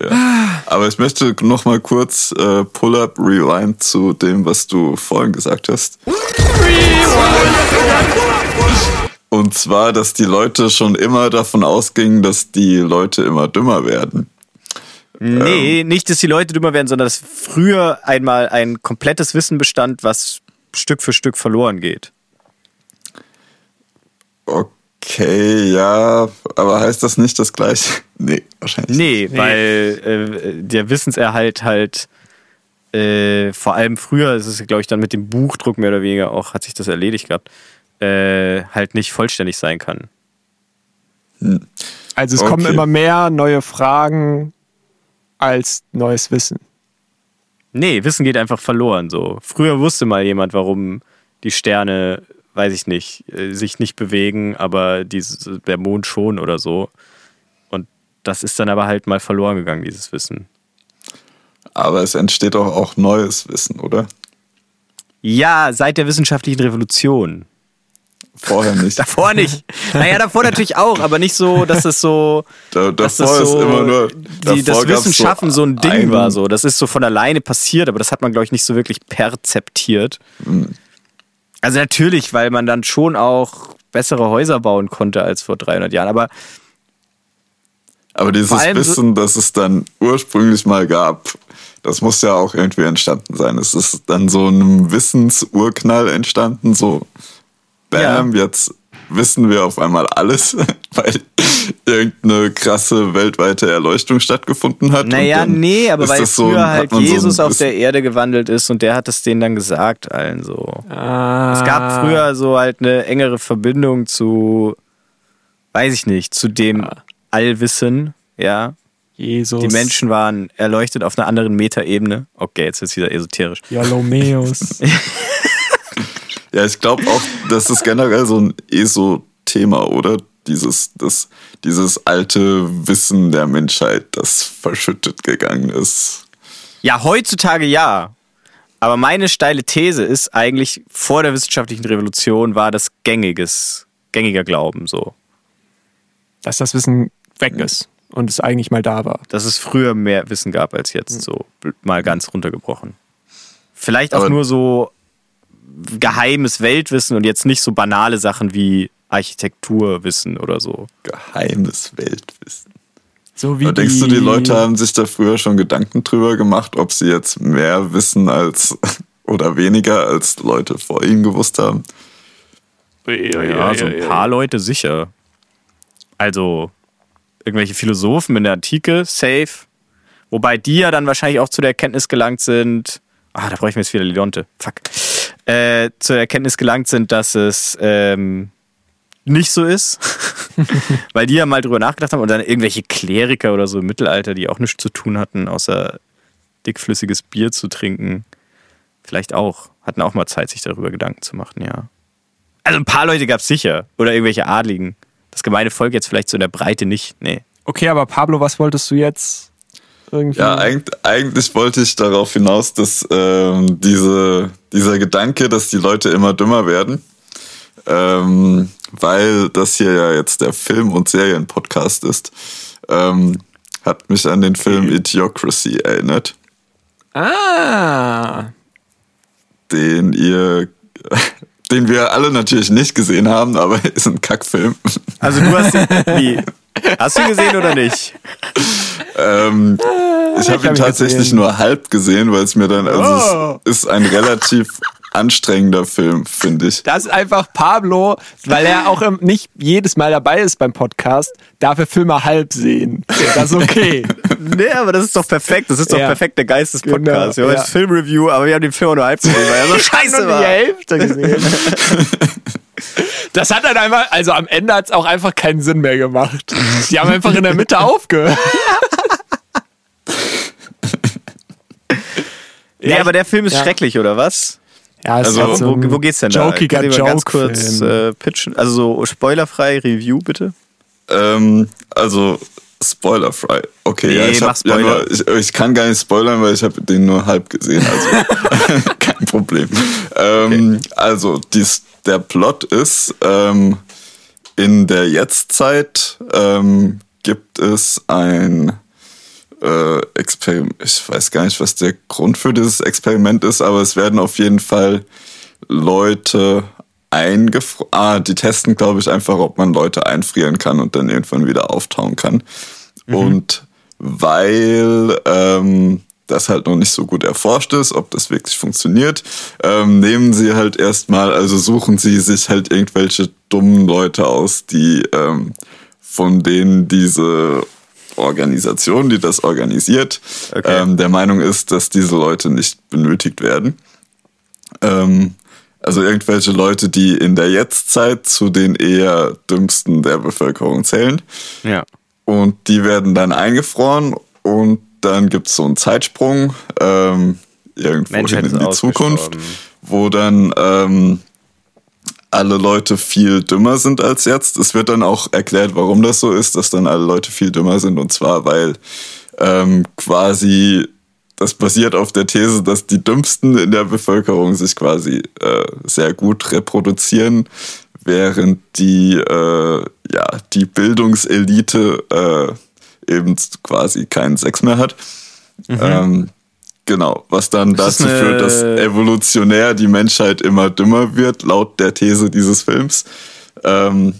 Ja. Aber ich möchte noch mal kurz äh, Pull-up, Rewind zu dem, was du vorhin gesagt hast. Und zwar, dass die Leute schon immer davon ausgingen, dass die Leute immer dümmer werden. Nee, ähm, nicht, dass die Leute dümmer werden, sondern dass früher einmal ein komplettes Wissen bestand, was Stück für Stück verloren geht. Okay, ja, aber heißt das nicht das gleiche? Nee, wahrscheinlich. Nee, nee. weil äh, der Wissenserhalt halt äh, vor allem früher, ist es glaube ich dann mit dem Buchdruck mehr oder weniger auch, hat sich das erledigt gehabt, äh, halt nicht vollständig sein kann. Hm. Also es okay. kommen immer mehr neue Fragen als neues Wissen. Nee, Wissen geht einfach verloren so. Früher wusste mal jemand, warum die Sterne weiß ich nicht, äh, sich nicht bewegen, aber dieses, der Mond schon oder so. Und das ist dann aber halt mal verloren gegangen, dieses Wissen. Aber es entsteht auch, auch neues Wissen, oder? Ja, seit der wissenschaftlichen Revolution. Vorher nicht. davor nicht. Naja, davor natürlich auch, aber nicht so, dass es so. Da, davor das so, ist immer nur. Die, das Wissenschaften so, so, ein Ding war so. Das ist so von alleine passiert, aber das hat man, glaube ich, nicht so wirklich perzeptiert. Mhm. Also natürlich, weil man dann schon auch bessere Häuser bauen konnte als vor 300 Jahren. Aber aber dieses Wissen, das es dann ursprünglich mal gab, das muss ja auch irgendwie entstanden sein. Es ist dann so ein Wissensurknall entstanden, so bam, ja. jetzt wissen wir auf einmal alles, weil irgendeine krasse weltweite Erleuchtung stattgefunden hat. Naja, nee, aber weil früher so, halt Jesus so auf der Erde gewandelt ist und der hat es denen dann gesagt, allen so. Ah. Es gab früher so halt eine engere Verbindung zu, weiß ich nicht, zu dem ah. Allwissen, ja. Jesus. Die Menschen waren erleuchtet auf einer anderen Metaebene. Okay, jetzt wird es wieder esoterisch. Jalomeus. ja, ich glaube auch, das ist generell so ein ESO-Thema, oder? dieses, das, dieses alte Wissen der Menschheit, das verschüttet gegangen ist. Ja, heutzutage ja. Aber meine steile These ist eigentlich, vor der wissenschaftlichen Revolution war das gängiges, gängiger Glauben so. Dass das Wissen weg ist und es eigentlich mal da war. Dass es früher mehr Wissen gab als jetzt, so mal ganz runtergebrochen. Vielleicht auch Aber nur so geheimes Weltwissen und jetzt nicht so banale Sachen wie Architekturwissen oder so. Geheimes Weltwissen. So wie denkst du, die Leute haben sich da früher schon Gedanken drüber gemacht, ob sie jetzt mehr wissen als oder weniger als Leute vor ihnen gewusst haben? Ja, ja, so ein paar Leute sicher. Also irgendwelche Philosophen in der Antike, safe. Wobei die ja dann wahrscheinlich auch zu der Erkenntnis gelangt sind. Ah, da brauche ich mir jetzt wieder Lidonte. Fuck. Äh, zur Erkenntnis gelangt sind, dass es ähm, nicht so ist, weil die ja mal drüber nachgedacht haben und dann irgendwelche Kleriker oder so im Mittelalter, die auch nichts zu tun hatten, außer dickflüssiges Bier zu trinken, vielleicht auch, hatten auch mal Zeit, sich darüber Gedanken zu machen, ja. Also ein paar Leute gab es sicher oder irgendwelche Adligen. Das gemeine Volk jetzt vielleicht so in der Breite nicht, nee. Okay, aber Pablo, was wolltest du jetzt? Irgendwie? Ja, eigentlich, eigentlich wollte ich darauf hinaus, dass ähm, diese, dieser Gedanke, dass die Leute immer dümmer werden, ähm, weil das hier ja jetzt der Film- und Serienpodcast ist, ähm, hat mich an den Film Idiocracy erinnert. Ah. Den ihr, den wir alle natürlich nicht gesehen haben, aber ist ein Kackfilm. Also du hast ihn, wie? Hast du ihn gesehen oder nicht? Ähm, ich habe ihn tatsächlich nur halb gesehen, weil es mir dann, also oh. es ist ein relativ anstrengender Film, finde ich. Das ist einfach Pablo, weil er auch nicht jedes Mal dabei ist beim Podcast, darf er Filme halb sehen. Das ist okay. nee, aber das ist doch perfekt. Das ist doch ja. perfekt der Geist des Podcasts. Genau, wir haben ja. Filmreview, aber wir haben den Film auch nur halb gesehen, weil er so scheiße war. Die Hälfte gesehen. Das hat dann einfach, also am Ende hat es auch einfach keinen Sinn mehr gemacht. Die haben einfach in der Mitte aufgehört. Nee, aber der Film ist ja. schrecklich, oder was? Ja, also, halt so wo, wo, geht's denn da? Jokiger Joke ganz kurz äh, pitchen. Also so spoilerfrei Review bitte. Ähm, also spoilerfrei. Okay, nee, ja, ich, hab, ja nur, ich, ich, kann gar nicht spoilern, weil ich habe den nur halb gesehen. Also kein Problem. Ähm, okay. Also dies, der Plot ist ähm, in der Jetztzeit ähm, gibt es ein äh, Experiment, ich weiß gar nicht, was der Grund für dieses Experiment ist, aber es werden auf jeden Fall Leute eingefroren. Ah, die testen, glaube ich, einfach, ob man Leute einfrieren kann und dann irgendwann wieder auftauen kann. Mhm. Und weil ähm, das halt noch nicht so gut erforscht ist, ob das wirklich funktioniert, ähm, nehmen sie halt erstmal, also suchen sie sich halt irgendwelche dummen Leute aus, die ähm, von denen diese Organisation, die das organisiert, okay. ähm, der Meinung ist, dass diese Leute nicht benötigt werden. Ähm, also irgendwelche Leute, die in der Jetztzeit zu den eher dümmsten der Bevölkerung zählen. Ja. Und die werden dann eingefroren und dann gibt es so einen Zeitsprung ähm, irgendwo hin in die Zukunft, wo dann ähm, alle Leute viel dümmer sind als jetzt. Es wird dann auch erklärt, warum das so ist, dass dann alle Leute viel dümmer sind. Und zwar, weil ähm, quasi das basiert auf der These, dass die Dümmsten in der Bevölkerung sich quasi äh, sehr gut reproduzieren, während die, äh, ja, die Bildungselite äh, eben quasi keinen Sex mehr hat. Mhm. Ähm, Genau, was dann das dazu führt, dass evolutionär die Menschheit immer dümmer wird, laut der These dieses Films. Ähm,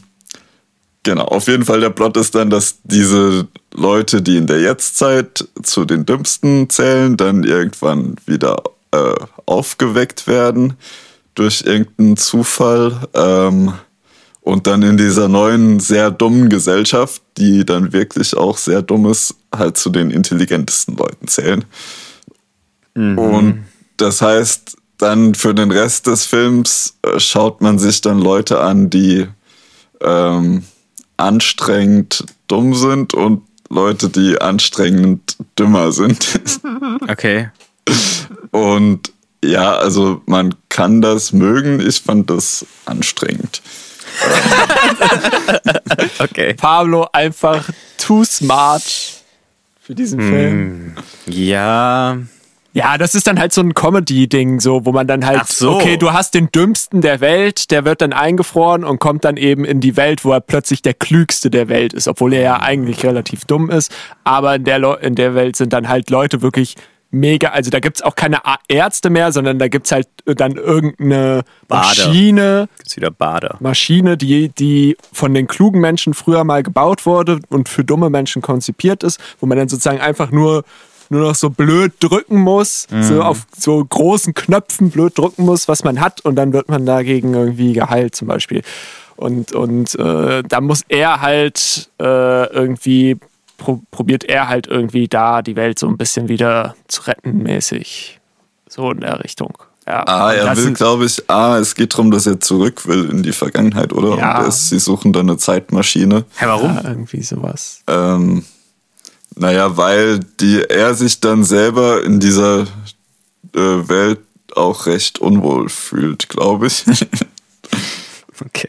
genau, auf jeden Fall der Plot ist dann, dass diese Leute, die in der Jetztzeit zu den Dümmsten zählen, dann irgendwann wieder äh, aufgeweckt werden durch irgendeinen Zufall. Ähm, und dann in dieser neuen, sehr dummen Gesellschaft, die dann wirklich auch sehr dumm ist, halt zu den intelligentesten Leuten zählen. Mhm. Und das heißt, dann für den Rest des Films äh, schaut man sich dann Leute an, die ähm, anstrengend dumm sind und Leute, die anstrengend dümmer sind. Okay. Und ja, also man kann das mögen. Ich fand das anstrengend. okay. Pablo einfach too smart für diesen Film. Ja. Ja, das ist dann halt so ein Comedy-Ding, so, wo man dann halt, so. okay, du hast den dümmsten der Welt, der wird dann eingefroren und kommt dann eben in die Welt, wo er plötzlich der klügste der Welt ist, obwohl er ja eigentlich relativ dumm ist. Aber in der, Le in der Welt sind dann halt Leute wirklich mega, also da gibt's auch keine Ärzte mehr, sondern da gibt's halt dann irgendeine Bade. Maschine. Gibt's wieder Bade. Maschine, die, die von den klugen Menschen früher mal gebaut wurde und für dumme Menschen konzipiert ist, wo man dann sozusagen einfach nur nur noch so blöd drücken muss, mhm. so auf so großen Knöpfen blöd drücken muss, was man hat und dann wird man dagegen irgendwie geheilt zum Beispiel. Und, und äh, da muss er halt äh, irgendwie, pro probiert er halt irgendwie da die Welt so ein bisschen wieder zu retten mäßig. So in der Richtung. Ja, ah, er will, glaube ich, ah, es geht darum, dass er zurück will in die Vergangenheit, oder? Ja. Und es, sie suchen dann eine Zeitmaschine. Hä, warum? Ja, irgendwie sowas. Ähm, naja, weil die, er sich dann selber in dieser äh, Welt auch recht unwohl fühlt, glaube ich. okay.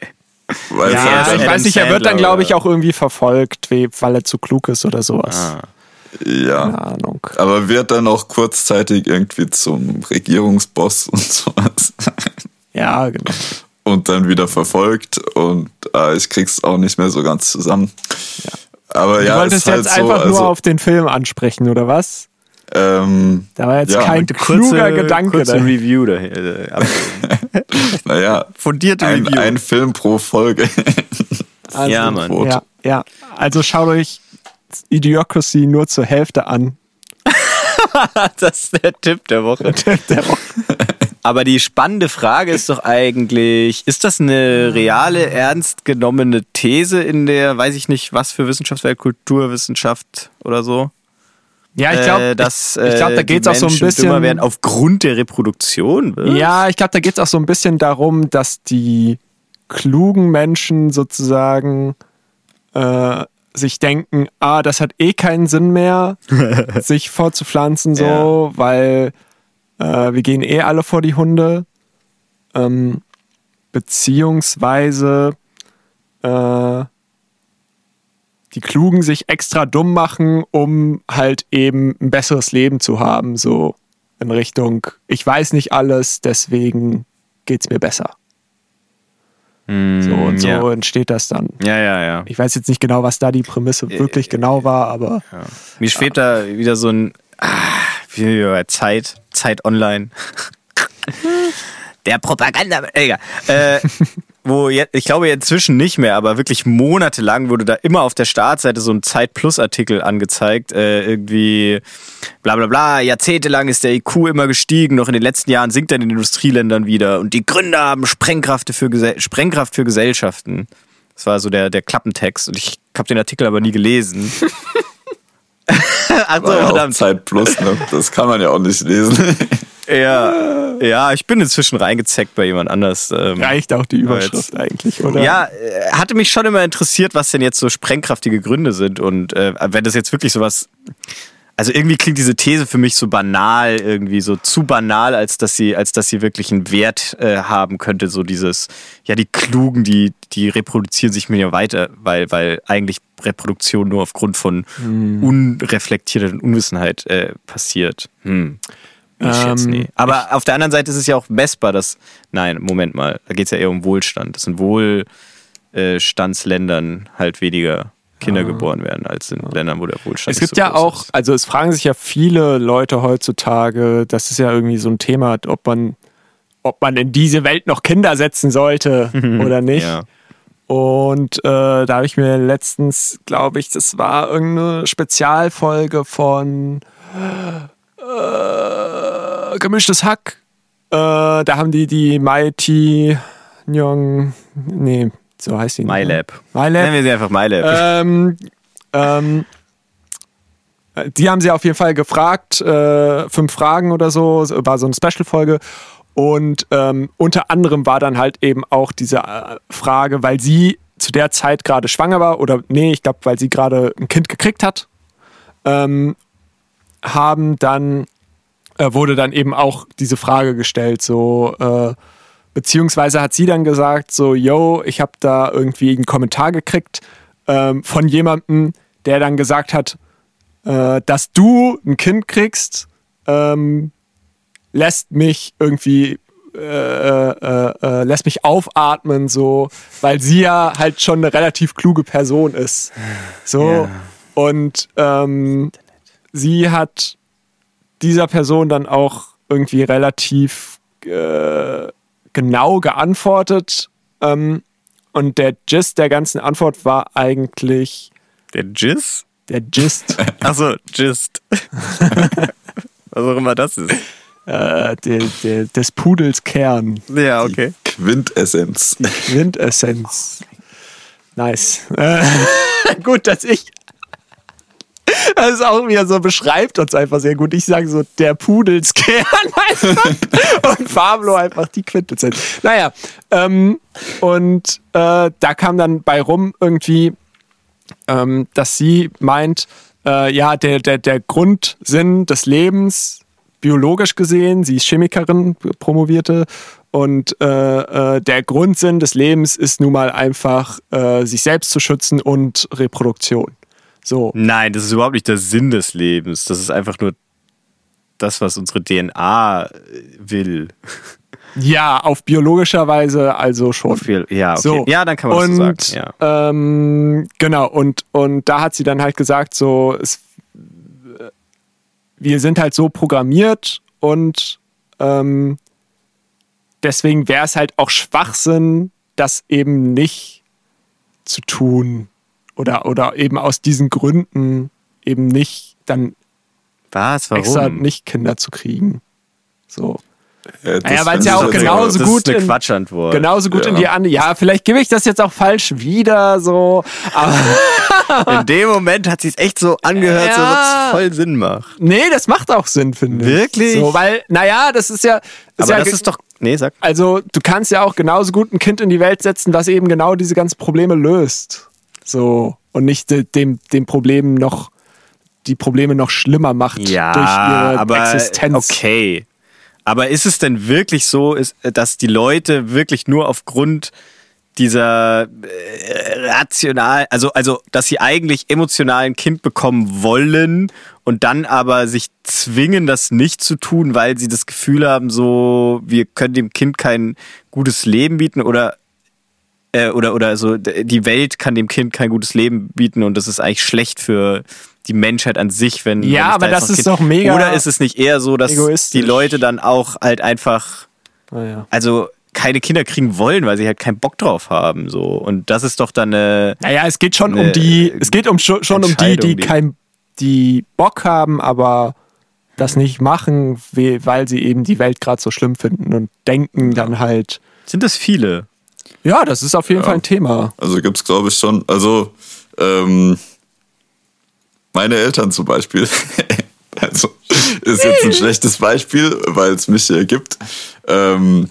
Weil ja, halt ich weiß nicht, er wird dann, glaube ich, auch irgendwie verfolgt, weil er zu klug ist oder sowas. Ah. Ja. Keine Ahnung. Aber wird dann auch kurzzeitig irgendwie zum Regierungsboss und sowas. Ja, genau. Und dann wieder verfolgt und äh, ich krieg's auch nicht mehr so ganz zusammen. Ja. Aber ja, du wolltest halt jetzt einfach so, nur also, auf den Film ansprechen, oder was? Ähm, da war jetzt ja, kein kluger kurze, Gedanke. Kurze da. Review daher. Äh, naja, fundierte ein, Review. Ein Film pro Folge. also, ja, Mann. Ja, ja, also schaut euch Idiocracy nur zur Hälfte an. das ist der Tipp der Woche. Der Tipp der Woche. Aber die spannende Frage ist doch eigentlich, ist das eine reale, ernst genommene These in der, weiß ich nicht, was für Wissenschaftswelt, Kulturwissenschaft oder so? Ja, ich glaube, äh, dass ich, ich glaube, da geht es auch so ein bisschen werden aufgrund der Reproduktion. Was? Ja, ich glaube, da geht es auch so ein bisschen darum, dass die klugen Menschen sozusagen äh, sich denken, ah, das hat eh keinen Sinn mehr, sich vorzupflanzen so, ja. weil äh, wir gehen eh alle vor die Hunde. Ähm, beziehungsweise äh, die Klugen sich extra dumm machen, um halt eben ein besseres Leben zu haben, so in Richtung, ich weiß nicht alles, deswegen geht's mir besser. so und so ja. entsteht das dann. Ja, ja, ja. Ich weiß jetzt nicht genau, was da die Prämisse wirklich genau war, aber Mir schwebt da wieder so ein ah, wie bei Zeit, Zeit online. Der Propaganda, egal. Äh, wo jetzt, ich glaube inzwischen nicht mehr, aber wirklich monatelang wurde da immer auf der Startseite so ein Zeit Plus Artikel angezeigt, äh, irgendwie bla bla bla, jahrzehntelang ist der IQ immer gestiegen, noch in den letzten Jahren sinkt er in den Industrieländern wieder und die Gründer haben Sprengkraft für, Gesell Sprengkraft für Gesellschaften. Das war so der, der Klappentext und ich habe den Artikel aber nie gelesen. Ach so, ja verdammt. Zeit plus, ne? Das kann man ja auch nicht lesen. Ja, ja, ich bin inzwischen reingezeckt bei jemand anders. Ähm, reicht auch die Überschrift eigentlich, oder? Ja, äh, hatte mich schon immer interessiert, was denn jetzt so sprengkraftige Gründe sind. Und äh, wenn das jetzt wirklich sowas. Also irgendwie klingt diese These für mich so banal, irgendwie so zu banal, als dass sie, als dass sie wirklich einen Wert äh, haben könnte. So dieses, ja, die Klugen, die, die reproduzieren sich mir ja weiter, weil, weil eigentlich Reproduktion nur aufgrund von unreflektierter Unwissenheit äh, passiert. Hm. Ich jetzt Ähm, nee. Aber auf der anderen Seite ist es ja auch messbar, dass. Nein, Moment mal, da geht es ja eher um Wohlstand. Dass in Wohlstandsländern halt weniger Kinder geboren werden, als in Ländern, wo der Wohlstand Es gibt so ja auch, Ist. also es fragen sich ja viele Leute heutzutage, das ist ja irgendwie so ein Thema, ob man, ob man in diese Welt noch Kinder setzen sollte oder nicht. Ja. Und äh, da habe ich mir letztens, glaube ich, das war irgendeine Spezialfolge von äh, Gemischtes Hack. Äh, da haben die die Mighty Young, nee, so heißt die. nicht, ne? MyLab. MyLab. Nennen wir sie einfach MyLab. Ähm, ähm, die haben sie auf jeden Fall gefragt, äh, fünf Fragen oder so, war so eine Special-Folge. Und ähm, unter anderem war dann halt eben auch diese äh, Frage, weil sie zu der Zeit gerade schwanger war, oder nee, ich glaube, weil sie gerade ein Kind gekriegt hat, ähm, haben dann, äh, wurde dann eben auch diese Frage gestellt, so, äh, beziehungsweise hat sie dann gesagt, so, yo, ich habe da irgendwie einen Kommentar gekriegt ähm, von jemandem, der dann gesagt hat, äh, dass du ein Kind kriegst, ähm, lässt mich irgendwie äh, äh, äh, lässt mich aufatmen, so, weil sie ja halt schon eine relativ kluge Person ist. So. Ja. Und ähm, sie hat dieser Person dann auch irgendwie relativ äh, genau geantwortet. Ähm, und der Gist der ganzen Antwort war eigentlich Der Jizz? der Gist, Achso, Gist. Was auch immer das ist. Äh, der, der, des Pudels Kern. Ja, okay. Quintessenz. Quintessenz. Nice. Äh, gut, dass ich. Das ist auch wieder so, beschreibt uns einfach sehr gut. Ich sage so, der Pudelskern einfach. und Pablo einfach die Quintessenz. Naja, ähm, und äh, da kam dann bei rum irgendwie, ähm, dass sie meint, äh, ja, der, der, der Grundsinn des Lebens, biologisch gesehen, sie ist Chemikerin, promovierte, und äh, äh, der Grundsinn des Lebens ist nun mal einfach, äh, sich selbst zu schützen und Reproduktion. So. Nein, das ist überhaupt nicht der Sinn des Lebens. Das ist einfach nur das, was unsere DNA will. Ja, auf biologischer Weise also schon. Viel- Ja, okay. So. Ja, dann kann man und, das so sagen. Ja. Ähm, genau, und, und da hat sie dann halt gesagt, so, es, wir sind halt so programmiert und ähm, deswegen wäre es halt auch Schwachsinn, das eben nicht zu tun. Oder, oder eben aus diesen Gründen eben nicht dann Was? Warum? extra nicht Kinder zu kriegen. So. Ja, Naja, das weil's find ja ich auch genauso das gut ist eine in- Quatschantwort. Genauso gut Ja. in die andere. Ja, vielleicht gebe ich das jetzt auch falsch wieder so. Aber In dem Moment hat sie es echt so angehört, so Ja. dass es voll Sinn macht. nee, das macht auch Sinn, finde ich. Wirklich? So, weil, naja, das ist ja. Ist Aber ja das ist doch. Nee, sag. Also, du kannst ja auch genauso gut ein Kind in die Welt setzen, was eben genau diese ganzen Probleme löst. So. Und nicht de- dem, dem Problem noch. Die Probleme noch schlimmer macht Ja, durch ihre aber Existenz. okay. Aber ist es denn wirklich so, ist, dass die Leute wirklich nur aufgrund dieser äh, rational, also also, dass sie eigentlich emotional ein Kind bekommen wollen und dann aber sich zwingen, das nicht zu tun, weil sie das Gefühl haben, so wir können dem Kind kein gutes Leben bieten oder äh, oder, oder so, die Welt kann dem Kind kein gutes Leben bieten und das ist eigentlich schlecht für die Menschheit an sich, wenn. Ja, aber da das ist Kind- doch mega Oder ist es nicht eher so, dass die Leute dann auch halt einfach, Naja. also keine Kinder kriegen wollen, weil sie halt keinen Bock drauf haben, so. Und das ist doch dann eine. Naja, es geht schon um die, es geht um schon, schon um die, die die- kein, die Bock haben, aber das nicht machen, we- weil sie eben die Welt gerade so schlimm finden und denken dann halt, Sind das viele? ja, das ist auf jeden Ja. Fall ein Thema. Also gibt's glaube ich schon, also ähm, meine Eltern zum Beispiel, also ist jetzt ein schlechtes Beispiel, weil es mich hier gibt, ähm,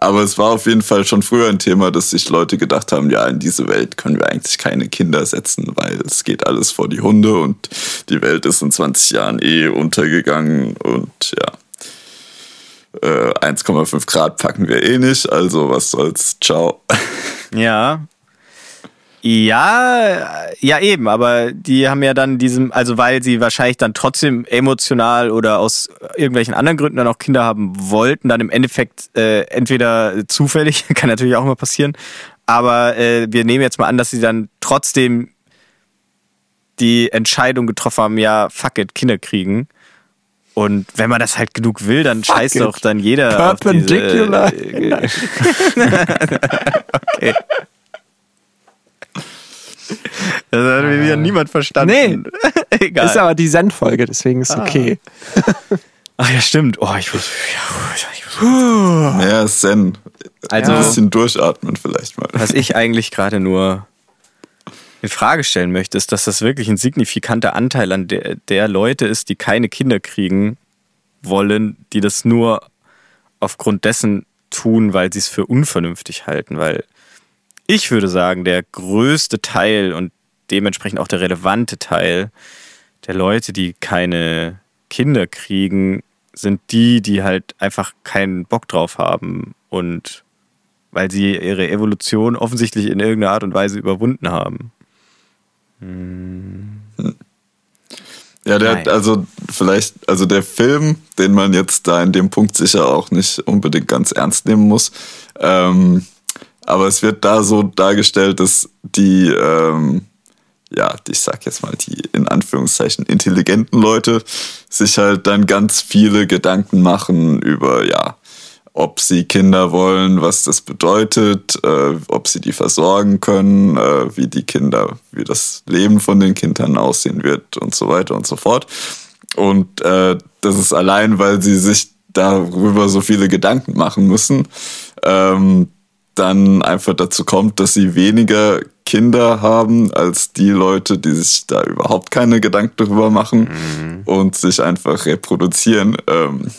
aber es war auf jeden Fall schon früher ein Thema, dass sich Leute gedacht haben, ja, in diese Welt können wir eigentlich keine Kinder setzen, weil es geht alles vor die Hunde und die Welt ist in 20 Jahren eh untergegangen und ja. Äh, 1,5 Grad packen wir eh nicht, also was soll's, ciao. Ja. Ja, ja eben, aber die haben ja dann diesem, also weil sie wahrscheinlich dann trotzdem emotional oder aus irgendwelchen anderen Gründen dann auch Kinder haben wollten, dann im Endeffekt äh, entweder zufällig, kann natürlich auch mal passieren, aber äh, wir nehmen jetzt mal an, dass sie dann trotzdem die Entscheidung getroffen haben, ja, fuck it, Kinder kriegen. Und wenn man das halt genug will, dann scheißt it. doch dann jeder auf diese, Perpendicular. äh, okay. Das hat wieder niemand verstanden. Nee. Egal. Ist aber die Zen-Folge, deswegen ist okay. Ach ja, stimmt. Oh, ich muss. Ja, ich Ja, Zen. Also- ein bisschen durchatmen vielleicht mal. was ich eigentlich gerade nur in Frage stellen möchte, ist, dass das wirklich ein signifikanter Anteil an der, der Leute ist, die keine Kinder kriegen wollen, die das nur aufgrund dessen tun, weil sie es für unvernünftig halten. Weil ich würde sagen, der größte Teil und dementsprechend auch der relevante Teil der Leute, die keine Kinder kriegen, sind die, die halt einfach keinen Bock drauf haben und weil sie ihre Evolution offensichtlich in irgendeiner Art und Weise überwunden haben. Ja, der, Nein. also vielleicht, also der Film, den man jetzt da in dem Punkt sicher auch nicht unbedingt ganz ernst nehmen muss. Ähm, aber es wird da so dargestellt, dass die, ähm, ja, ich sag jetzt mal, die in Anführungszeichen intelligenten Leute sich halt dann ganz viele Gedanken machen über, ja, ob sie Kinder wollen, was das bedeutet, äh, ob sie die versorgen können, äh, wie die Kinder, wie das Leben von den Kindern aussehen wird und so weiter und so fort. Und äh, das ist allein, weil sie sich darüber so viele Gedanken machen müssen, ähm, dann einfach dazu kommt, dass sie weniger Kinder haben als die Leute, die sich da überhaupt keine Gedanken darüber machen und sich einfach reproduzieren. Ähm,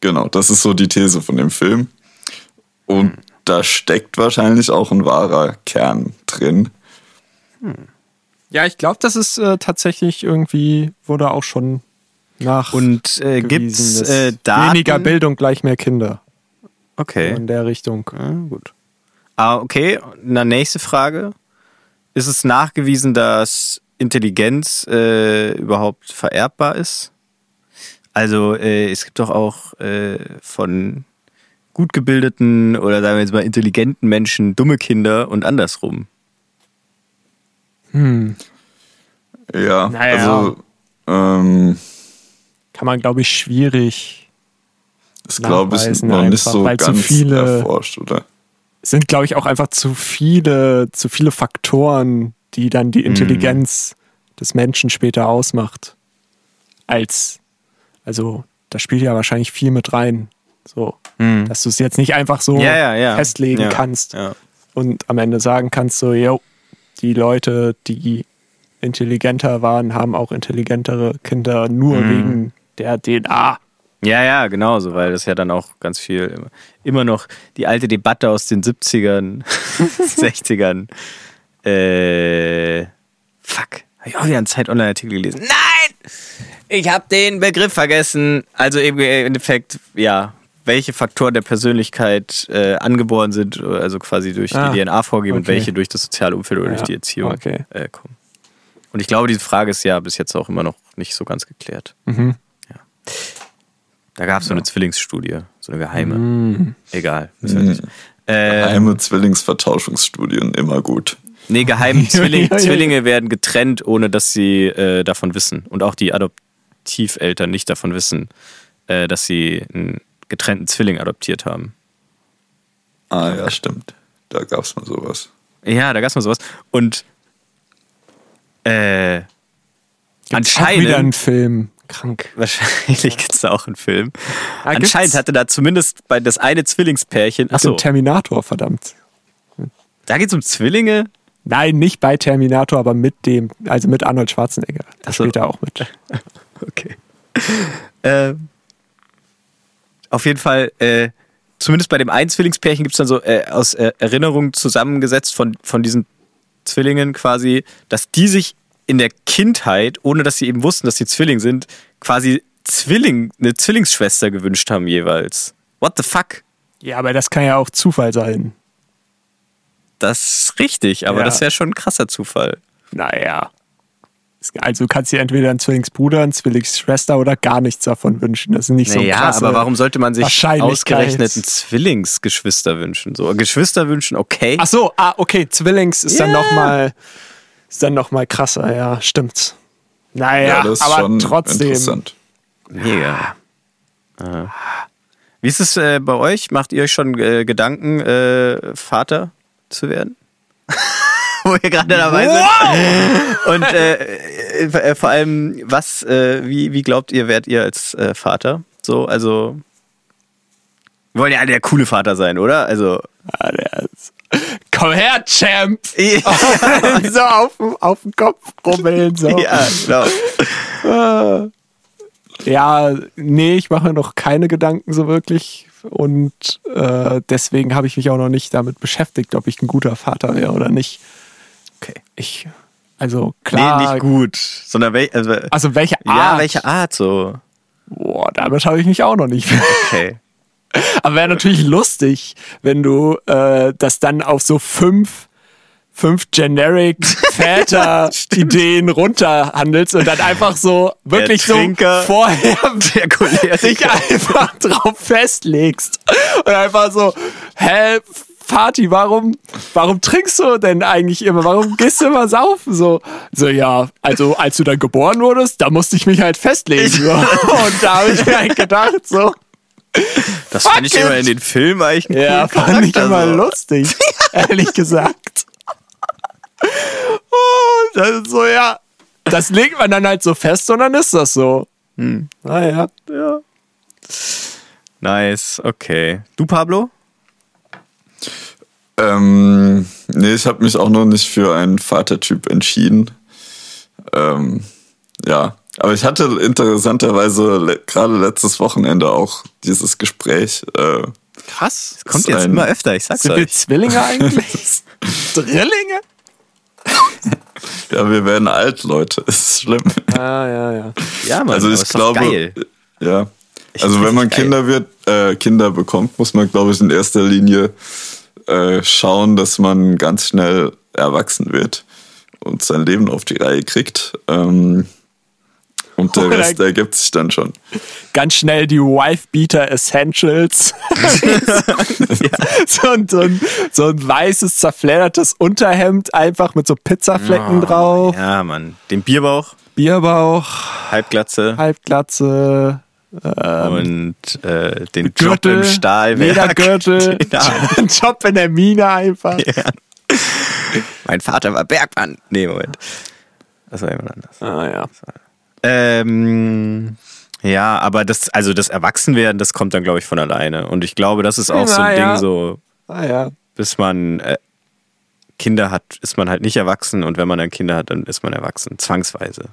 Genau, das ist so die These von dem Film. Und da steckt wahrscheinlich auch ein wahrer Kern drin. Ja, ich glaube, das ist äh, tatsächlich irgendwie, wurde auch schon nach. Und äh, gewiesen, dass äh, Daten? Weniger Bildung gleich mehr Kinder. Okay. In der Richtung. Ja, gut. Ah, okay. Na, nächste Frage. Ist es nachgewiesen, dass Intelligenz äh, überhaupt vererbbar ist? Also äh, es gibt doch auch äh, von gut gebildeten oder sagen wir jetzt mal intelligenten Menschen dumme Kinder und andersrum. Ja, Naja. also ähm, Kann man, glaube ich, schwierig. Ist, glaube ich, noch nicht einfach, so weil zu ganz viele- erforscht, oder? Es sind, glaube ich, auch einfach zu viele, zu viele Faktoren, die dann die Intelligenz des Menschen später ausmacht. Als, also, da spielt ja wahrscheinlich viel mit rein. So, dass du es jetzt nicht einfach so Ja, ja, ja. festlegen kannst und am Ende sagen kannst, so, yo, die Leute, die intelligenter waren, haben auch intelligentere Kinder nur Mhm. wegen der DNA. Ja, ja, genauso, weil das ja dann auch ganz viel immer, noch die alte Debatte aus den 70ern, 60ern. Äh, fuck. Habe ich auch wieder einen Zeit-Online-Artikel gelesen. Nein! Ich habe den Begriff vergessen. Also eben im Endeffekt, ja, welche Faktoren der Persönlichkeit äh, angeboren sind, also quasi durch Ah, die DNA vorgeben und okay. welche durch das soziale Umfeld oder Ja, durch die Erziehung okay. äh, kommen. Und ich glaube, diese Frage ist ja bis jetzt auch immer noch nicht so ganz geklärt. Mhm. Da gab es so eine Zwillingsstudie, so eine geheime. Mhm. Egal. nicht. Ähm, Geheime Zwillingsvertauschungsstudien, immer gut. nee, geheim Zwilling. Zwillinge werden getrennt, ohne dass sie äh, davon wissen. Und auch die Adoptiveltern nicht davon wissen, äh, dass sie einen getrennten Zwilling adoptiert haben. Ah ja, stimmt. Da gab es mal sowas. Ja, da gab es mal sowas. Und äh, Gibt's Auch wieder anscheinend, einen Film. Krank. wahrscheinlich gibt es da auch einen Film. Ah, anscheinend gibt's? hatte da zumindest bei das eine Zwillingspärchen. Achso. Achso, Terminator, verdammt. da geht es um Zwillinge. Nein, nicht bei Terminator, aber mit dem, also mit Arnold Schwarzenegger. Da Ach so. spielt er auch mit. Okay. Ähm, auf jeden Fall, äh, zumindest bei dem einen Zwillingspärchen gibt es dann so äh, aus äh, Erinnerungen zusammengesetzt von, von diesen Zwillingen quasi, dass die sich in der Kindheit, ohne dass sie eben wussten, dass sie Zwilling sind, quasi Zwilling, eine Zwillingsschwester gewünscht haben jeweils. What the fuck? Ja, aber das kann ja auch Zufall sein. Das ist richtig, aber Ja. das wäre schon ein krasser Zufall. Naja. Also du kannst dir entweder einen Zwillingsbruder, eine Zwillingsschwester oder gar nichts davon wünschen. Das ist nicht so Naja, krass. aber warum sollte man sich ausgerechnet einen Zwillingsgeschwister wünschen? So, Geschwister wünschen, okay. Ach so, ah, okay, Zwillings ist dann Ja. noch mal ist dann noch mal krasser, ja, stimmt. Naja, das ist aber schon trotzdem. interessant. Mega. Ah. Wie ist es äh, bei euch? Macht ihr euch schon äh, Gedanken, äh, Vater zu werden? Wo wir gerade dabei sind. Und äh, äh, äh, vor allem, was, äh, wie, wie glaubt ihr, werdet ihr als äh, Vater? So, also. Wir wollen ja alle der coole Vater sein, oder? Also. Ah, der ist- Komm her, Champ! ja, so auf, dem- auf den Kopf rummeln. So. genau. Ja, nee, ich mache mir noch keine Gedanken so wirklich. Und äh, deswegen habe ich mich auch noch nicht damit beschäftigt, ob ich ein guter Vater wäre oder nicht. Okay. Ich, also klar. Nee, nicht gut. Sondern wel also, Also welche Art? ja, welche Art so? Boah, damit habe ich mich auch noch nicht. Okay. Aber wäre natürlich lustig, wenn du äh, das dann auf so fünf, fünf generic Väter-Ideen runterhandelst und dann einfach so wirklich so vorher Der dich einfach drauf festlegst. Und einfach so, hä, Vati, warum, warum trinkst du denn eigentlich immer? Warum gehst du immer saufen? So, so ja, also als du dann geboren wurdest, da musste ich mich halt festlegen. So. Und da habe ich mir halt gedacht, so, Das Fuck fand ich it. immer in den Filmen eigentlich einen ja, coolen fand ich Charakter immer so. lustig, ehrlich gesagt. Oh, das ist so, ja. Das legt man dann halt so fest und dann ist das so. Hm. Naja. Ja. Nice, okay. Du, Pablo? Ähm, nee, ich habe mich auch noch nicht für einen Vatertyp entschieden. Ähm, ja, aber ich hatte interessanterweise le gerade letztes Wochenende auch dieses Gespräch. Äh, Krass. Das kommt jetzt ein- immer öfter, ich sag's Sind wir euch. Zwillinge eigentlich? Drillinge? ja, wir werden alt, Leute. Ist schlimm. Ah, ja, ja. Ja, Mann, also ich ist glaube, Geil. ja. Ich Also wenn man geil. Kinder wird, äh, Kinder bekommt, muss man, glaube ich, in erster Linie äh, schauen, dass man ganz schnell erwachsen wird und sein Leben auf die Reihe kriegt. Ähm, und der Rest ergibt sich dann schon. Ganz schnell die Wife-Beater Essentials. so, ein, so, ein, so ein weißes, zerfleddertes Unterhemd einfach mit so Pizzaflecken drauf. Ja, Mann. Den Bierbauch, Bierbauch, Halbglatze Halbglatze, und äh, den Job Gürtel, im Stahlwerk. Ledergürtel, Ja. ein Job in der Mine einfach. Mein Vater war Bergmann. Nee, Moment. Das war jemand anders. Ah, ja. Ähm, ja, aber das, also das Erwachsenwerden, das kommt dann, glaube ich, von alleine. Und ich glaube, das ist auch so ein Na ja. Ding, so, Ah, ja. bis man äh, Kinder hat, ist man halt nicht erwachsen und wenn man dann Kinder hat, dann ist man erwachsen, zwangsweise.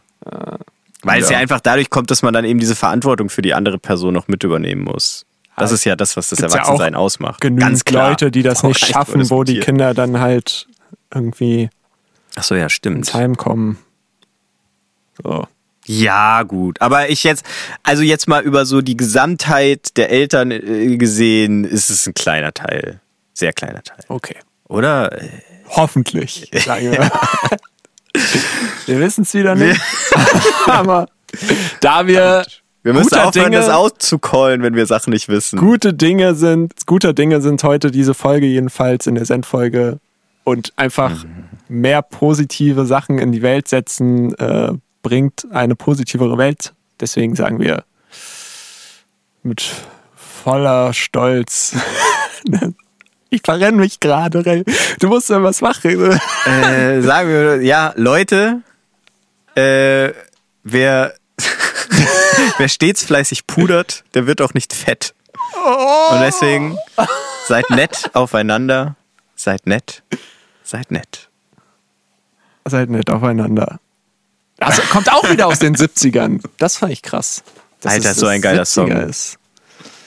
Weil es Ja. ja einfach dadurch kommt, dass man dann eben diese Verantwortung für die andere Person noch mit übernehmen muss. Das ist ja das, was das Gibt's ja Erwachsensein ausmacht. Genügend Ganz klar. Leute, die das nicht schaffen, wo die. Kinder dann halt irgendwie Ach so, ja, stimmt. ins Heim kommen. So. Ja, gut. Aber ich jetzt, also jetzt mal über so die Gesamtheit der Eltern äh, gesehen, ist es ein kleiner Teil. Sehr kleiner Teil. Okay. Oder? Hoffentlich, sagen wir. wir wissen es wieder nicht. Aber da wir Wir müssen aufhören, Dinge- das auszucallen, wenn wir Sachen nicht wissen. Gute Dinge sind, guter Dinge sind heute diese Folge jedenfalls in der Sendfolge und einfach mehr positive Sachen in die Welt setzen, äh, bringt eine positivere Welt. Deswegen sagen wir mit voller Stolz. Ich verrenne mich gerade. Du musst ja was machen. Äh, sagen wir, ja, Leute, äh, wer, wer stets fleißig pudert, der wird auch nicht fett. Und deswegen seid nett aufeinander, seid nett, seid nett. Seid nett aufeinander. Das kommt auch wieder aus den 70ern. Das fand ich krass. dass Alter, es so ein geiler 70er Song. Ist.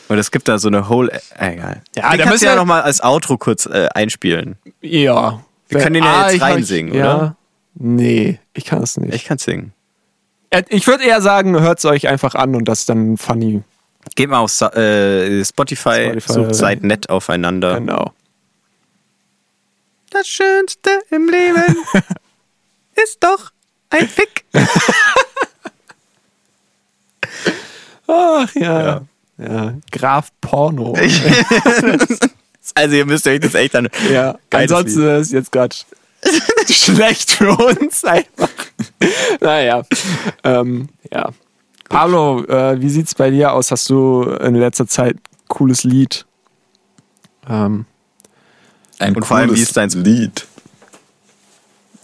Und es gibt da so eine whole, äh, egal. Ja, Den da kannst müssen du ja wir- nochmal als Outro kurz äh, einspielen. Ja. Wir können den ja jetzt ich- reinsingen, ja. oder? Nee, ich kann es nicht. Ich kann singen. Äh, Ich würde eher sagen, hört es euch einfach an und das ist dann funny. Geht mal auf äh, Spotify, Spotify, sucht seid nett aufeinander. Genau. Das Schönste im Leben ist doch ein Fick. Ach ja. Ja, Graf Porno. Also ihr müsst euch das echt an. ja, Geiles ansonsten Lied. ist jetzt gerade schlecht für uns einfach. naja. Ähm, ja. Pablo, äh, wie sieht's bei dir aus? Hast du in letzter Zeit cooles Lied? Ähm, Ein Und vor allem, wie cooles ist deins? Lied.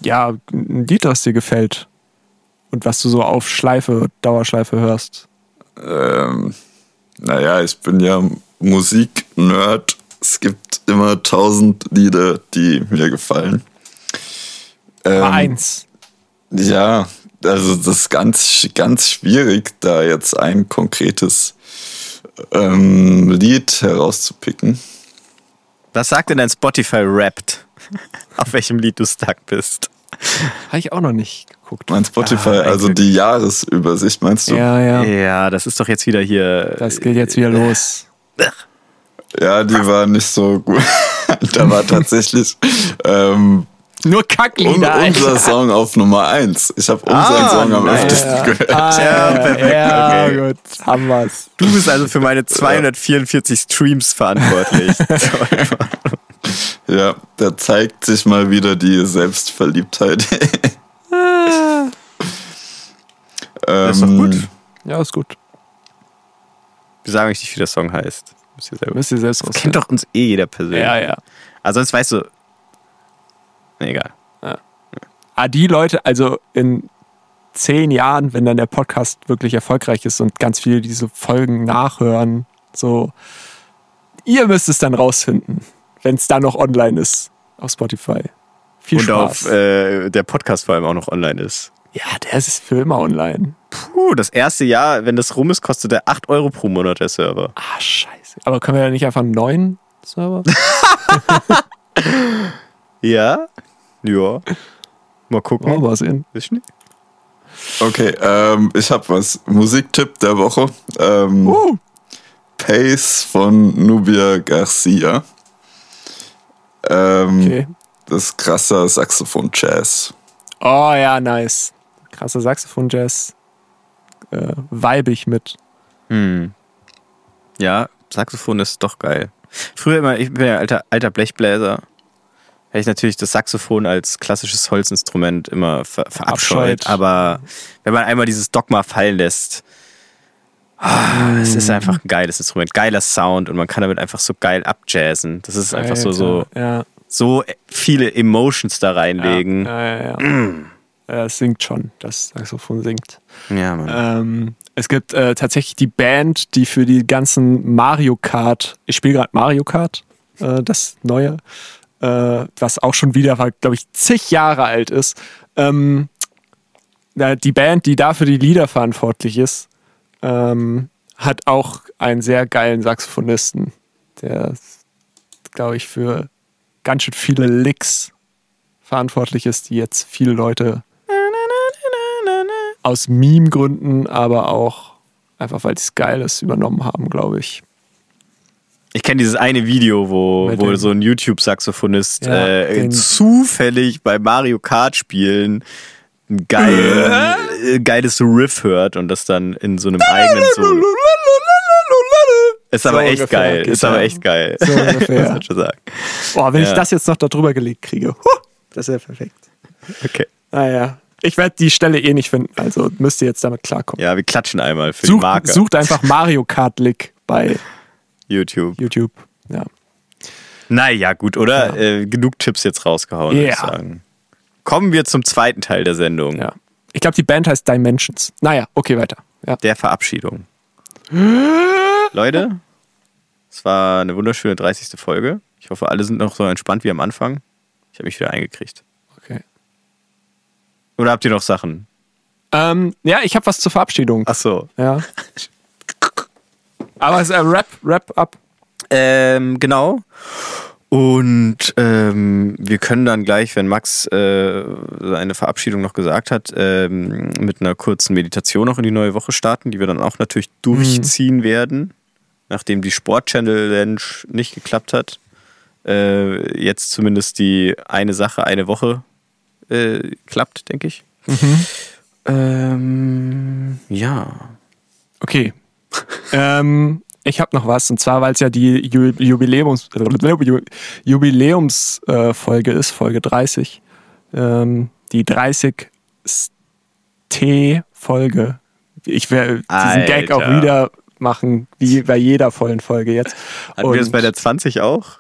Ja, ein Lied, das dir gefällt. Und was du so auf Schleife, Dauerschleife hörst. Ähm, naja, ich bin ja Musik-Nerd. Es gibt immer tausend Lieder, die mir gefallen. Aber Ähm, eins. Ja, also das ist ganz, ganz schwierig, da jetzt ein konkretes ähm, Lied herauszupicken. Was sagt denn dein Spotify Wrapped? Auf welchem Lied du stuck bist? Habe ich auch noch nicht geguckt. Mein Spotify, Ah, also die Jahresübersicht, meinst du? Ja, ja. Ja, das ist doch jetzt wieder hier. Das geht jetzt wieder los. Ja, die war nicht so gut. da war tatsächlich ähm, Nur un Kacklieder, unser Song auf Nummer 1. Ich habe unseren Ah, Song am öftesten gehört. Ah, Ja, ja, perfekt, ja, okay. gut. Haben wir's. Du bist also für meine 244 Streams verantwortlich. Ja, da zeigt sich mal wieder die Selbstverliebtheit. Das ist doch Ähm, gut. Ja, ist gut. Wir sagen euch nicht, wie der Song heißt. Müsst ihr selber. Müsst ihr selbst Das kennt doch uns eh jeder persönlich. Ja, ja. Also sonst weißt du. Nee, egal. Ah, die Leute, also in zehn Jahren, wenn dann der Podcast wirklich erfolgreich ist und ganz viele diese Folgen nachhören, so, ihr müsst es dann rausfinden, wenn es dann noch online ist auf Spotify. Viel Und Spaß. auf äh, der Podcast vor allem auch noch online ist. ja, der ist für immer online. Puh, das erste Jahr, wenn das rum ist, kostet der 8 Euro pro Monat der Server. Ah, scheiße. Aber können wir da nicht einfach einen neuen Server? Ja? Ja. Mal gucken. Oh, mal sehen. Ist nicht? Okay, ähm, ich habe was. Musiktipp der Woche. Ähm, Uh, Pace von Nubia Garcia. Ähm, okay. Das ist krasser Saxophon-Jazz. Oh ja, nice. Krasser Saxophon-Jazz. Äh, weibig mit. Hm. Ja, Saxophon ist doch geil. Früher immer, ich bin ja alter, alter Blechbläser, hätte ich natürlich das Saxophon als klassisches Holzinstrument immer ver verabscheut. Abscheut. Aber wenn man einmal dieses Dogma fallen lässt, ah, es ist einfach ein geiles Instrument, geiler Sound und man kann damit einfach so geil abjazzen. Das ist einfach so, so, Ja, so viele Emotions da reinlegen. ja, ja. ja, ja. Ja, es singt schon. Das Saxophon singt. Ja, Mann. Ähm, es gibt äh, tatsächlich die Band, die für die ganzen Mario Kart, ich spiele gerade Mario Kart, äh, das neue, äh, was auch schon wieder, glaube ich, zig Jahre alt ist. Ähm, die Band, die dafür die Lieder verantwortlich ist, ähm, hat auch einen sehr geilen Saxophonisten, der, glaube ich, für ganz schön viele Licks verantwortlich ist, die jetzt viele Leute aus Meme-Gründen, aber auch einfach, weil es geil ist, übernommen haben, glaube ich. Ich kenne dieses eine Video, wo, Mit wo dem- so ein YouTube-Saxophonist Ja, äh, zufällig bei Mario Kart spielen ein geil, äh, geiles Riff hört und das dann in so einem eigenen Solo. Ist aber So echt ungefähr geil. Ist aber ja. echt geil. So ungefähr. Muss man schon sagen. Boah, wenn Ja. ich das jetzt noch da drüber gelegt kriege. Huh, das wäre perfekt. Okay. Naja. Ich werde die Stelle eh nicht finden, also müsst ihr jetzt damit klarkommen. Ja, wir klatschen einmal für die Sucht, Marke. sucht einfach Mario Kart Lick bei YouTube. YouTube. Ja. Naja, gut, oder? Äh, genug Tipps jetzt rausgehauen, würde ich Ja. sagen. Kommen wir zum zweiten Teil der Sendung. ja. Ich glaube, die Band heißt Dimensions. Naja, okay, weiter. Ja. Der Verabschiedung. Leute, es war eine wunderschöne 30. Folge. Ich hoffe, alle sind noch so entspannt wie am Anfang. Ich habe mich wieder eingekriegt. Okay. Oder habt ihr noch Sachen? Ähm, ja, ich habe was zur Verabschiedung. Ach so. Ja. Aber es ist ein Rap, Rap up. Ähm, genau. Und ähm, wir können dann gleich, wenn Max äh, seine Verabschiedung noch gesagt hat, ähm, mit einer kurzen Meditation noch in die neue Woche starten, die wir dann auch natürlich durchziehen werden, nachdem die Sport Challenge nicht geklappt hat. Äh, jetzt zumindest die eine Sache, eine Woche äh, klappt, denke ich. Ähm, ja. Okay. ähm, ich habe noch was, und zwar, weil es ja die Ju Jubiläums Jubiläumsfolge äh, ist, Folge 30. Ähm, die 30 T-Folge. Ich werde diesen Gag auch wieder machen, wie bei jeder vollen Folge jetzt. Hatten wir das Und bei der 20 auch?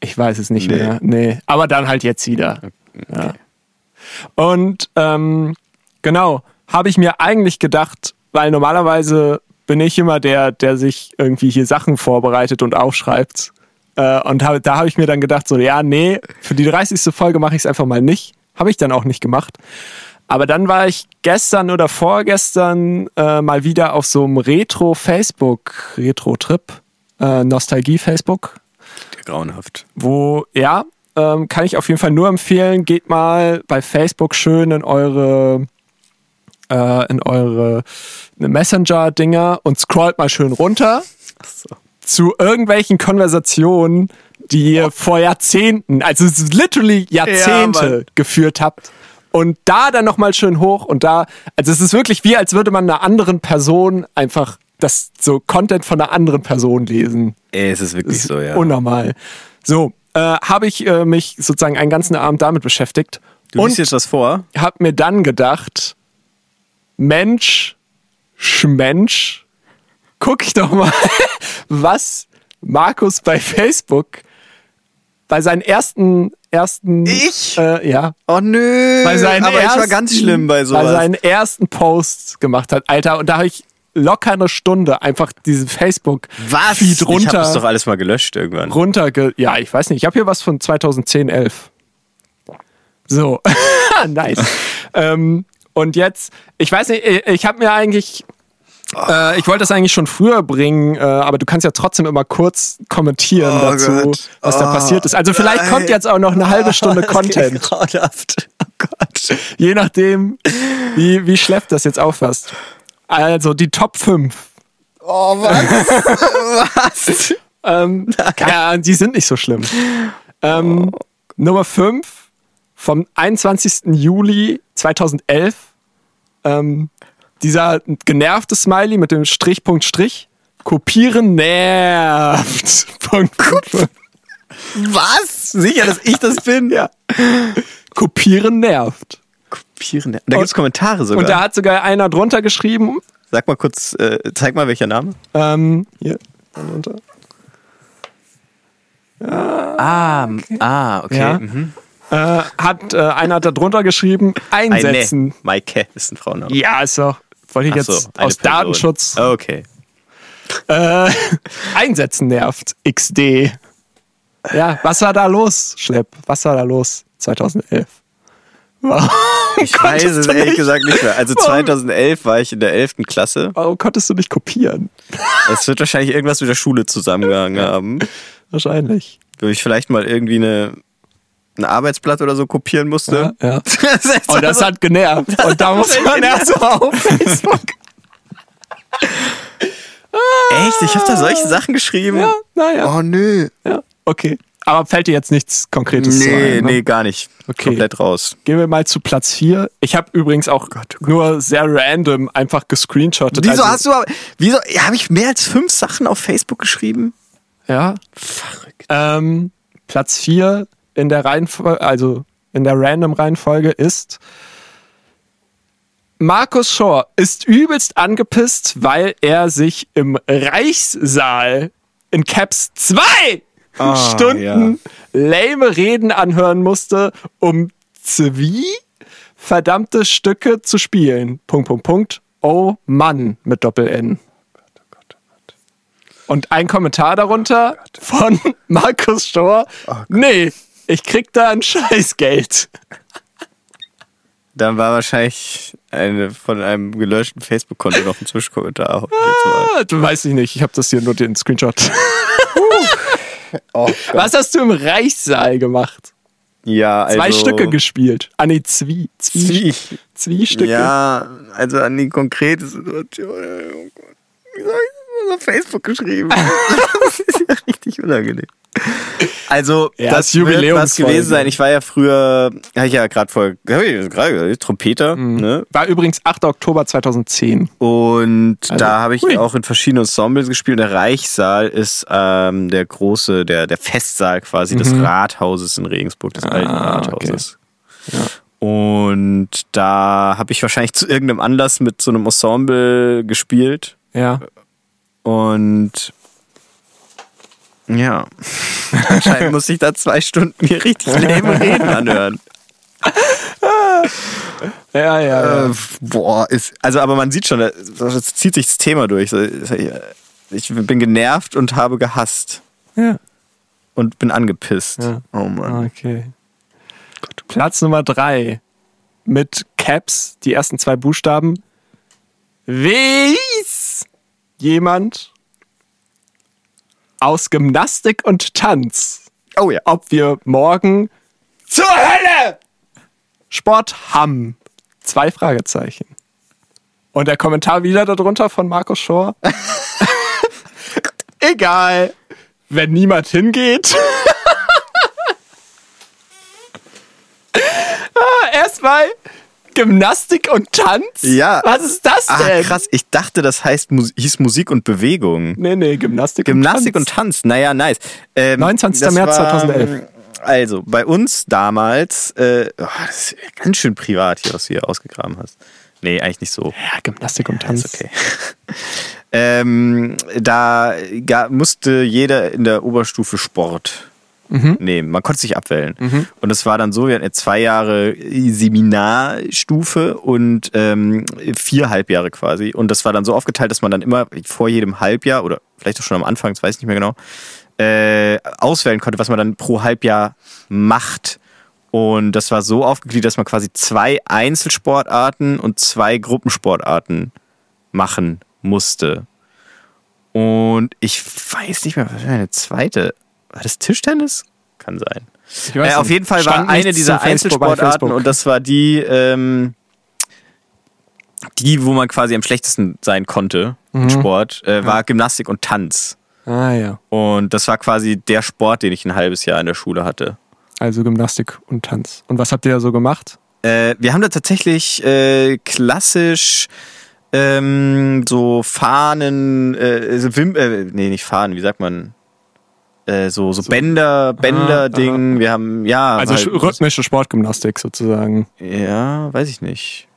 ich weiß es nicht Nee. mehr. Nee. Aber dann halt jetzt wieder. Ja. Und ähm, genau, habe ich mir eigentlich gedacht, weil normalerweise bin ich immer der, der sich irgendwie hier Sachen vorbereitet und aufschreibt. Äh, und hab, da habe ich mir dann gedacht, so, ja, nee, für die 30. Folge mache ich es einfach mal nicht. Habe ich dann auch nicht gemacht. Aber dann war ich gestern oder vorgestern äh, mal wieder auf so einem Retro-Facebook, Retro-Trip, äh, Nostalgie-Facebook Grauenhaft. wo, ja, ähm, kann ich auf jeden Fall nur empfehlen, geht mal bei Facebook schön in eure äh, in eure Messenger-Dinger und scrollt mal schön runter zu irgendwelchen Konversationen, die ihr vor Jahrzehnten, also ist literally Jahrzehnte Ja, geführt habt. Und da dann nochmal schön hoch und da, also es ist wirklich wie, als würde man einer anderen Person einfach das so Content von einer anderen Person lesen. Ey, es ist wirklich so, ja. Unnormal. So, äh, habe ich äh, mich sozusagen einen ganzen Abend damit beschäftigt du und liest jetzt das vor? habe mir dann gedacht, Mensch, Schmensch, guck ich doch mal, was Markus bei Facebook bei seinen ersten ersten Ich? äh, ja Oh nö, bei seinen aber ich war ersten, ganz schlimm bei bei sowas. seinen ersten Posts gemacht hat, Alter, und da habe ich locker eine Stunde einfach diesen Facebook Was? Feed Ich hab runter das doch alles mal gelöscht irgendwann. runterge... Ja, ich weiß nicht. Ich habe hier was von 2010, 11. So. nice. ähm, und jetzt, ich weiß nicht, ich, habe mir eigentlich... Äh, ich wollte das eigentlich schon früher bringen, äh, aber du kannst ja trotzdem immer kurz kommentieren Oh dazu, Gott. was da Oh, passiert ist. Also vielleicht nein. kommt jetzt auch noch eine halbe Stunde Content, Grauenhaft. Oh Gott. je nachdem, wie, wie schlepp das jetzt auffasst. Also die Top 5. Oh, was? was? Ähm, ja, die sind nicht so schlimm. Ähm, Nummer 5 vom 21. Juli 2011. Ähm, dieser genervte Smiley mit dem Strich, Punkt, Strich. Kopieren nervt. Punkt, Punkt. Was? Sicher, dass ich das bin? Ja. Kopieren nervt. Kopieren. Da gibt es Kommentare sogar. Und da hat sogar einer drunter geschrieben. Sag mal kurz, äh, zeig mal, welcher Name. Ähm, hier, drunter. Ah, ah okay. Ja. Mhm. Äh, hat äh, einer da drunter geschrieben, Ein einsetzen. Ne. Maike ist ein Frauenname. Ja, ist doch. Wollte ich Ach jetzt so, eine aus Person. Datenschutz Okay. äh, einsetzen nervt. XD. Ja, was war da los, Schlepp? Was war da los 2011? Warum, Ich weiß es ehrlich nicht- gesagt nicht mehr. Also Warum? 2011 war ich in der 11. Klasse. warum konntest du nicht kopieren? Es wird wahrscheinlich irgendwas mit der Schule zusammengehangen haben. Wahrscheinlich. Wo ich vielleicht mal irgendwie eine, ein Arbeitsblatt oder so kopieren musste. Ja, ja. Das ist Und das hat genervt. Und da muss man erst mal auf Facebook. Echt? Ich habe da solche Sachen geschrieben? Ja, naja. Oh nö. Ja, okay. Aber fällt dir jetzt nichts Konkretes zu Nee, ein, ne? nee, gar nicht. Okay. Komplett raus. Gehen wir mal zu Platz 4. Ich habe übrigens auch nur sehr random einfach gescreenshottet. Wieso also, hast du aber, wieso, habe ich mehr als fünf Sachen auf Facebook geschrieben? Ja. Verrückt. Ähm, Platz 4 in der Reihenfolge, also in der random Reihenfolge ist Markus Shore ist übelst angepisst, weil er sich im Reichssaal in Caps 2 Ah, Stunden lame Reden anhören musste, um zwei verdammte Stücke zu spielen. Punkt, Punkt, Punkt. Oh Mann mit Doppel-N. Und ein Kommentar darunter von Markus Stor. nee, ich krieg da ein Scheißgeld. Dann war wahrscheinlich eine von einem gelöschten Facebook-Konto noch ein Zwischenkommentar. Ah, du weißt ich nicht, ich habe das hier nur den Screenshot. oh, Was hast du im Reichssaal gemacht? ja, also, Zwei Stücke gespielt. Ah nee, Zwie. Zwie. Zwie. Zwie-Stücke. Ja, also an die konkrete Situation. Oh Gott. Wie soll auf Facebook geschrieben? das ist ja richtig unangenehm. Also, Ja, das ist wird was gewesen sein. Ich war ja früher, habe ich ja gerade vor, gerade Trompeter, Mhm. ne? War übrigens 8. Oktober 2010. Und Also, da habe ich hui. auch in verschiedenen Ensembles gespielt. Der Reichssaal ist ähm, der große, der, der Festsaal quasi des Rathauses in Regensburg, des alten Mhm. Ah, Rathauses. Und da habe ich wahrscheinlich zu irgendeinem Anlass mit so einem Ensemble gespielt. Ja. Und ja, anscheinend muss ich da zwei Stunden mir richtig lame Reden anhören. Ja, ja, ja. Äh, boah, ist, also aber man sieht schon, das, zieht sich das Thema durch. Ich bin genervt und habe gehasst ja. und bin angepisst. Ja. Oh Mann. Okay. Platz Nummer drei mit Caps, die ersten zwei Buchstaben. Weiß jemand aus Gymnastik und Tanz, Oh ja. ob wir morgen zur Hölle Sport haben? Zwei Fragezeichen. Und der Kommentar wieder darunter von Markus Schor. Egal, wenn niemand hingeht. ah, erstmal Gymnastik und Tanz? Ja. Was ist das Ah, denn? krass. Ich dachte, das heißt, hieß Musik und Bewegung. Nee, nee, Gymnastik, Gymnastik und und Tanz. Tanz. Naja, nice. Ähm, 29. das März war, 2011. Also, bei uns damals, äh, oh, das ist ganz schön privat hier, was du hier ausgegraben hast. Nee, eigentlich nicht so. Ja, Gymnastik und Tanz. Ist okay. ähm, da musste jeder in der Oberstufe Sport nehmen. Man konnte sich abwählen. Und das war dann so, wir hatten jetzt zwei Jahre Seminarstufe und ähm, vier Halbjahre quasi. Und das war dann so aufgeteilt, dass man dann immer vor jedem Halbjahr oder vielleicht auch schon am Anfang, das weiß ich nicht mehr genau, äh, auswählen konnte, was man dann pro Halbjahr macht. Und das war so aufgegliedert, dass man quasi zwei Einzelsportarten und zwei Gruppensportarten machen musste. Und ich weiß nicht mehr, was war eine zweite? War das Tischtennis? Kann sein. Äh, auf jeden Fall war eine dieser Einzelsportarten und das war die, ähm, die, wo man quasi am schlechtesten sein konnte Mhm. im Sport, äh, war Gymnastik und Tanz. Ah ja, Und das war quasi der Sport, den ich ein halbes Jahr in der Schule hatte. also Gymnastik und Tanz. Und was habt ihr da so gemacht? Äh, wir haben da tatsächlich äh, klassisch ähm, so Fahnen, äh, so Wim äh, nee, nicht Fahnen, wie sagt man? Äh, so, so Bänder, Bänder-Ding. Wir haben, ja. Also halt- rhythmische Sportgymnastik sozusagen. Ja, weiß ich nicht.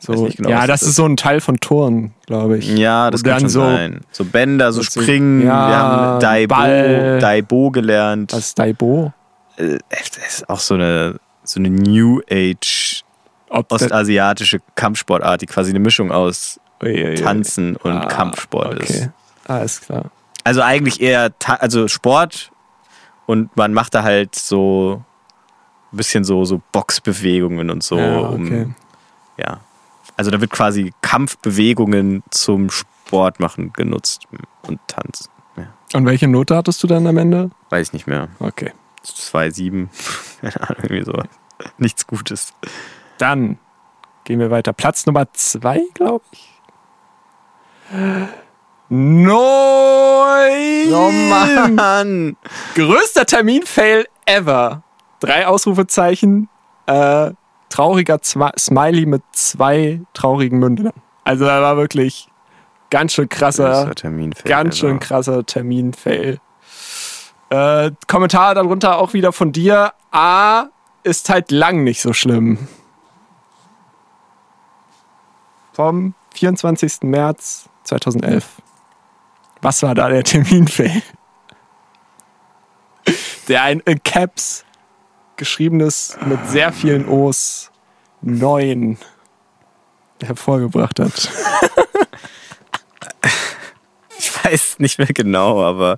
So, genau, ja, das das ist so ein Teil von Turnen, glaube ich. Ja, das Und kann schon so, sein. So Bänder, so Springen. ja, wir haben Daibo, Ball. Daibo gelernt. Was ist Daibo? Äh, Das ist auch so eine, so eine New Age Ob ostasiatische Kampfsportart, die quasi eine Mischung aus. Tanzen und Ah, Kampfsport okay. ist. Alles klar. Also eigentlich eher also Sport und man macht da halt so ein bisschen so, so Boxbewegungen und so. ja, um, okay. ja. Also da wird quasi Kampfbewegungen zum Sport machen genutzt und Tanz. Ja. Und welche Note hattest du dann am Ende? Weiß ich nicht mehr. Okay. 2,7. Keine Ahnung, irgendwie sowas. Nichts Gutes. Dann gehen wir weiter. Platz Nummer zwei, glaube ich. Neu. Oh Mann. Größter Termin-Fail ever. Drei Ausrufezeichen. Äh, trauriger Zwa Smiley mit zwei traurigen Mündern. Also er war wirklich ganz schön krasser, ganz schön ever. krasser Termin-Fail. Äh, Kommentar darunter auch wieder von dir. A ist halt lang nicht so schlimm. Vom 24. März 2011. Was war da der Terminfail? Der ein in Caps geschriebenes mit sehr vielen O's 9 hervorgebracht hat. Ich weiß nicht mehr genau, aber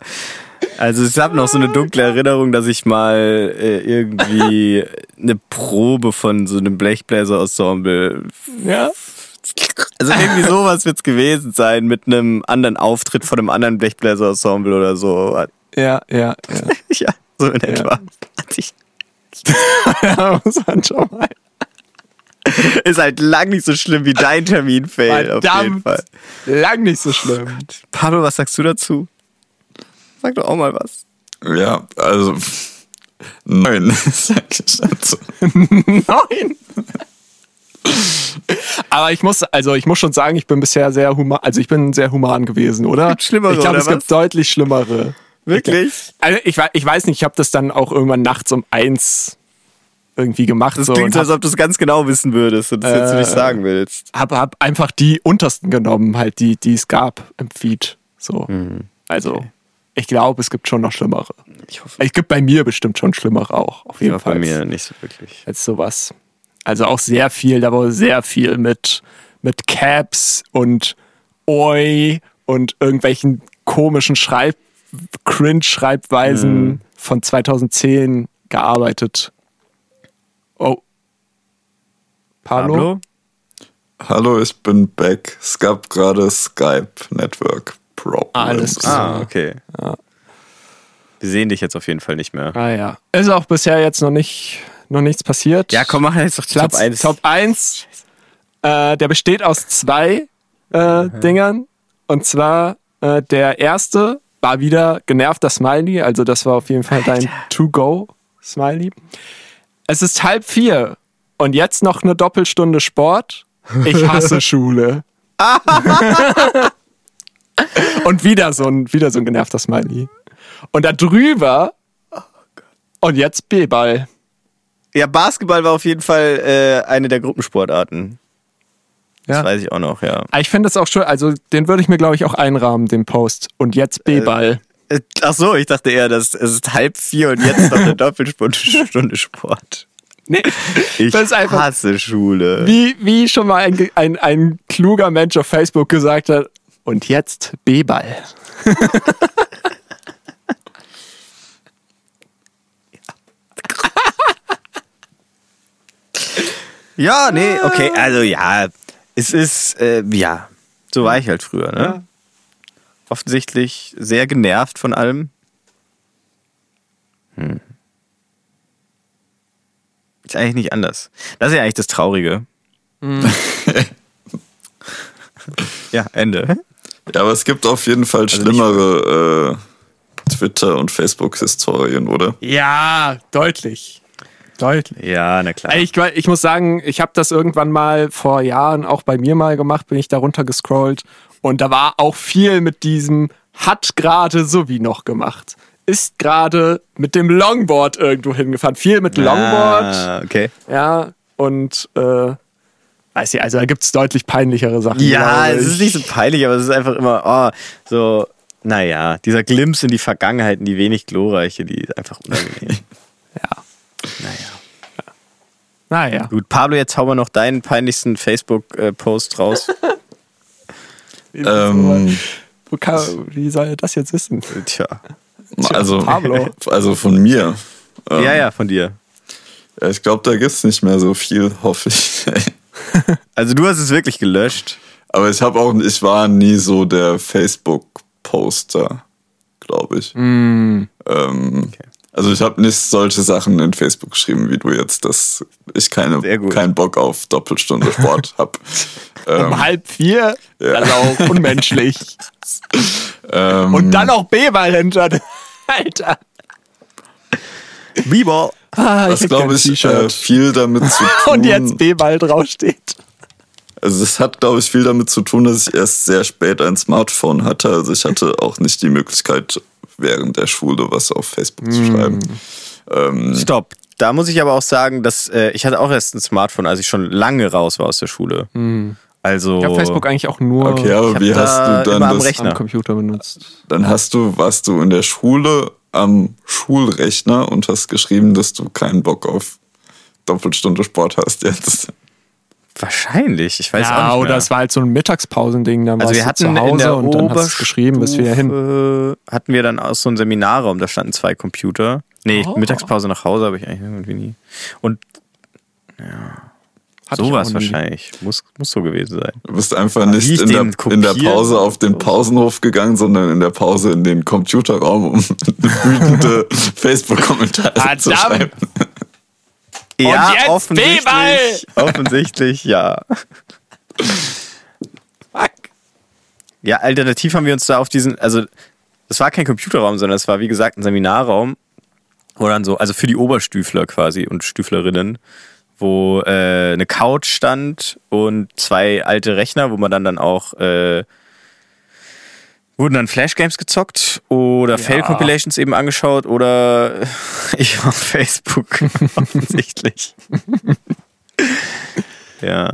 also ich habe noch so eine dunkle Erinnerung, dass ich mal äh, irgendwie eine Probe von so einem Blechbläser-Ensemble Ja? Also irgendwie sowas wird's gewesen sein mit einem anderen Auftritt von einem anderen Blechbläser-Ensemble oder so. Ja, ja, ja. Ja, so in etwa. Ja muss man schon mal. Ist halt lang nicht so schlimm wie dein Terminfail auf jeden Verdammt. Fall. Lang nicht so schlimm. Pablo, was sagst du dazu? Sag doch auch mal was. Ja, also neun, sag ich dazu. Nein. Aber ich muss, also ich muss schon sagen, ich bin bisher sehr human, also ich bin sehr human gewesen, oder? Gibt schlimmere, Ich glaube, es was? gibt deutlich schlimmere. Wirklich? Also ich, ich weiß nicht, ich habe das dann auch irgendwann nachts um eins irgendwie gemacht. Das so, klingt so, als ob du es ganz genau wissen würdest und das jetzt Äh, nicht sagen willst. hab, hab einfach die untersten genommen, halt die, die es gab im Feed. So. Also, ich glaube, es gibt schon noch schlimmere. Ich hoffe, Es gibt bei mir bestimmt schon schlimmere auch, auf jeden Fall. bei mir nicht so wirklich. Als sowas. Also auch sehr viel, da war sehr viel mit, mit Caps und Oi und irgendwelchen komischen Schreib Cringe-Schreibweisen von 2010 gearbeitet. Oh. Pablo? Hallo, ich bin back. Es gab gerade Skype Network Problems. Alles klar. Ah, okay. Wir sehen dich jetzt auf jeden Fall nicht mehr. Ah ja. Ist auch bisher jetzt noch nicht noch nichts passiert. Ja, komm, mach jetzt doch Platz Top 1. Top 1. Äh, der besteht aus zwei äh, Dingern. Und zwar äh, der erste war wieder genervter Smiley. Also das war auf jeden Fall dein To-Go-Smiley. Es ist halb vier und jetzt noch eine Doppelstunde Sport. Ich hasse Schule. und wieder so ein wieder so ein genervter Smiley. Und da drüber und jetzt B-Ball. Ja, Basketball war auf jeden Fall äh, eine der Gruppensportarten. Das Ja. weiß ich auch noch, ja. Ah, Ich finde es auch schön, also den würde ich mir, glaube ich, auch einrahmen, den Post. Und jetzt B-Ball. Äh, Ach so, ich dachte eher, dass es ist halb vier und jetzt noch eine Doppelstunde Sport. nee, Ich das ist einfach, hasse Schule. wie, wie schon mal ein, ein, ein kluger Mensch auf Facebook gesagt hat, und jetzt B-Ball. Ja, nee, okay, also ja, es ist, äh, ja, so war ich halt früher, ne? Ja. Offensichtlich sehr genervt von allem. Hm. Ist eigentlich nicht anders. Das ist ja eigentlich das Traurige. ja, Ende. Ja, aber es gibt auf jeden Fall schlimmere äh, Twitter- und Facebook-Historien, oder? Ja, deutlich. Deutlich. Ja, na klar. Ich, ich muss sagen, ich habe das irgendwann mal vor Jahren auch bei mir mal gemacht, bin ich da runter gescrollt und da war auch viel mit diesem hat gerade so wie noch gemacht. Ist gerade mit dem Longboard irgendwo hingefahren. Viel mit Longboard. Ah, okay. Ja, und äh, weiß ich, also da gibt es deutlich peinlichere Sachen. Ja, es ist ich. nicht so peinlich, aber es ist einfach immer, oh, so, naja, dieser Glimpse in die Vergangenheit, in die wenig glorreiche, die ist einfach unangenehm. Ja. Naja. Naja. Gut, Pablo, jetzt hau mal noch deinen peinlichsten Facebook-Post raus. Ähm, Wo kann, wie soll er das jetzt wissen? Tja. also, Pablo. also von mir. Ähm, Ja, ja, von dir. ja, ich glaube, da gibt's nicht mehr so viel, hoffe ich. Also du hast es wirklich gelöscht. Aber ich habe auch, ich war nie so der Facebook-Poster, glaube ich. Ähm, Also ich habe nicht solche Sachen in Facebook geschrieben wie du jetzt, dass ich keine, keinen Bock auf Doppelstunde Sport habe. ähm, um halb vier? Ja. Das ist auch unmenschlich. ähm, Und dann auch B-Ball hinter. Alter. B-Ball. Ah, was glaube ich äh, viel damit zu tun. Und jetzt B-Ball draufsteht. Also es hat, glaube ich, viel damit zu tun, dass ich erst sehr spät ein Smartphone hatte. Also ich hatte auch nicht die Möglichkeit, während der Schule was auf Facebook zu schreiben. Ähm, Stopp. Da muss ich aber auch sagen, dass äh, ich hatte auch erst ein Smartphone, als ich schon lange raus war aus der Schule. Also Ich habe Facebook eigentlich auch nur okay, aber wie da hast du dann immer am das? Rechner. am Computer benutzt. Dann hast du, warst du in der Schule am Schulrechner und hast geschrieben, dass du keinen Bock auf Doppelstunde Sport hast jetzt. Wahrscheinlich. Ich weiß auch Ja, nicht oder mehr. es war halt so ein Mittagspausending, dann Also wir hatten zu in Hause der und dann hast du geschrieben, bis wir hin. Hatten wir dann auch so einen Seminarraum, da standen zwei Computer. Nee, Oh. Mittagspause nach Hause habe ich eigentlich irgendwie nie. Und Hatte ich sowas auch wahrscheinlich. Muss, muss so gewesen sein. Du bist einfach nicht ich in der, in der Pause auf den Pausenhof gegangen, sondern in der Pause in den Computerraum, um wütende Facebook-Kommentare zu schreiben. Ja, jetzt offensichtlich. Offensichtlich, ja. Fuck. Ja, alternativ haben wir uns da auf diesen, also das war kein Computerraum, sondern es war wie gesagt ein Seminarraum, wo dann so, also für die Oberstüfler quasi und Stüflerinnen, wo äh, eine Couch stand und zwei alte Rechner, wo man dann dann auch äh, wurden dann Flashgames gezockt oder Fail-Compilations eben angeschaut oder ich auf Facebook offensichtlich. ja.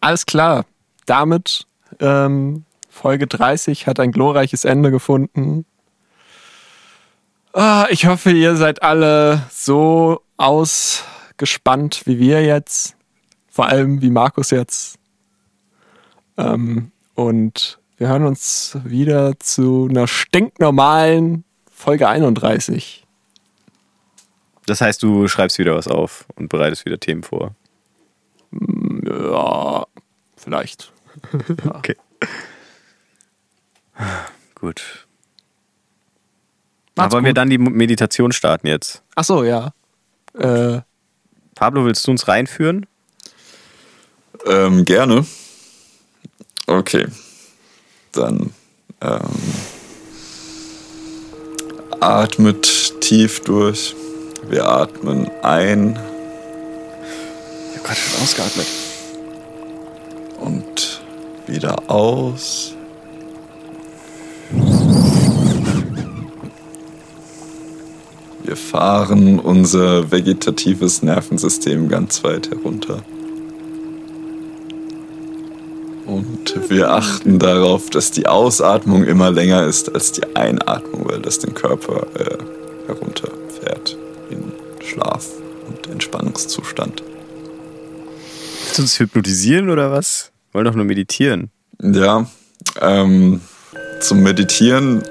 Alles klar. Damit ähm, Folge 30 hat ein glorreiches Ende gefunden. Ah, ich hoffe, ihr seid alle so ausgespannt wie wir jetzt. Vor allem wie Markus jetzt. Ähm, und wir hören uns wieder zu einer stinknormalen Folge 31. Das heißt, du schreibst wieder was auf und bereitest wieder Themen vor. Ja, vielleicht. Okay. Gut. Macht's Aber wollen wir gut. dann die Meditation starten jetzt? Ach so, ja. Äh, Pablo, willst du uns reinführen? Ähm, gerne. Okay. Dann ähm, atmet tief durch. Wir atmen ein Ich habe gerade schon ausgeatmet. und wieder aus. Wir fahren unser vegetatives Nervensystem ganz weit herunter. Und wir achten darauf, dass die Ausatmung immer länger ist als die Einatmung, weil das den Körper äh, herunterfährt in Schlaf und Entspannungszustand. Willst du uns hypnotisieren oder was? Wir wollen doch nur meditieren. Ja, ähm, zum Meditieren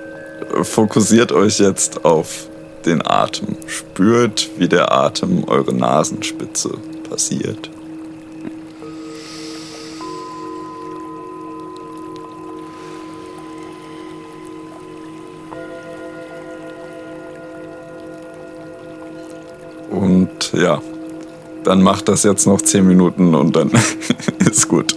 fokussiert euch jetzt auf den Atem. Spürt, wie der Atem eure Nasenspitze passiert. Ja, dann macht das jetzt noch 10 Minuten und dann ist gut.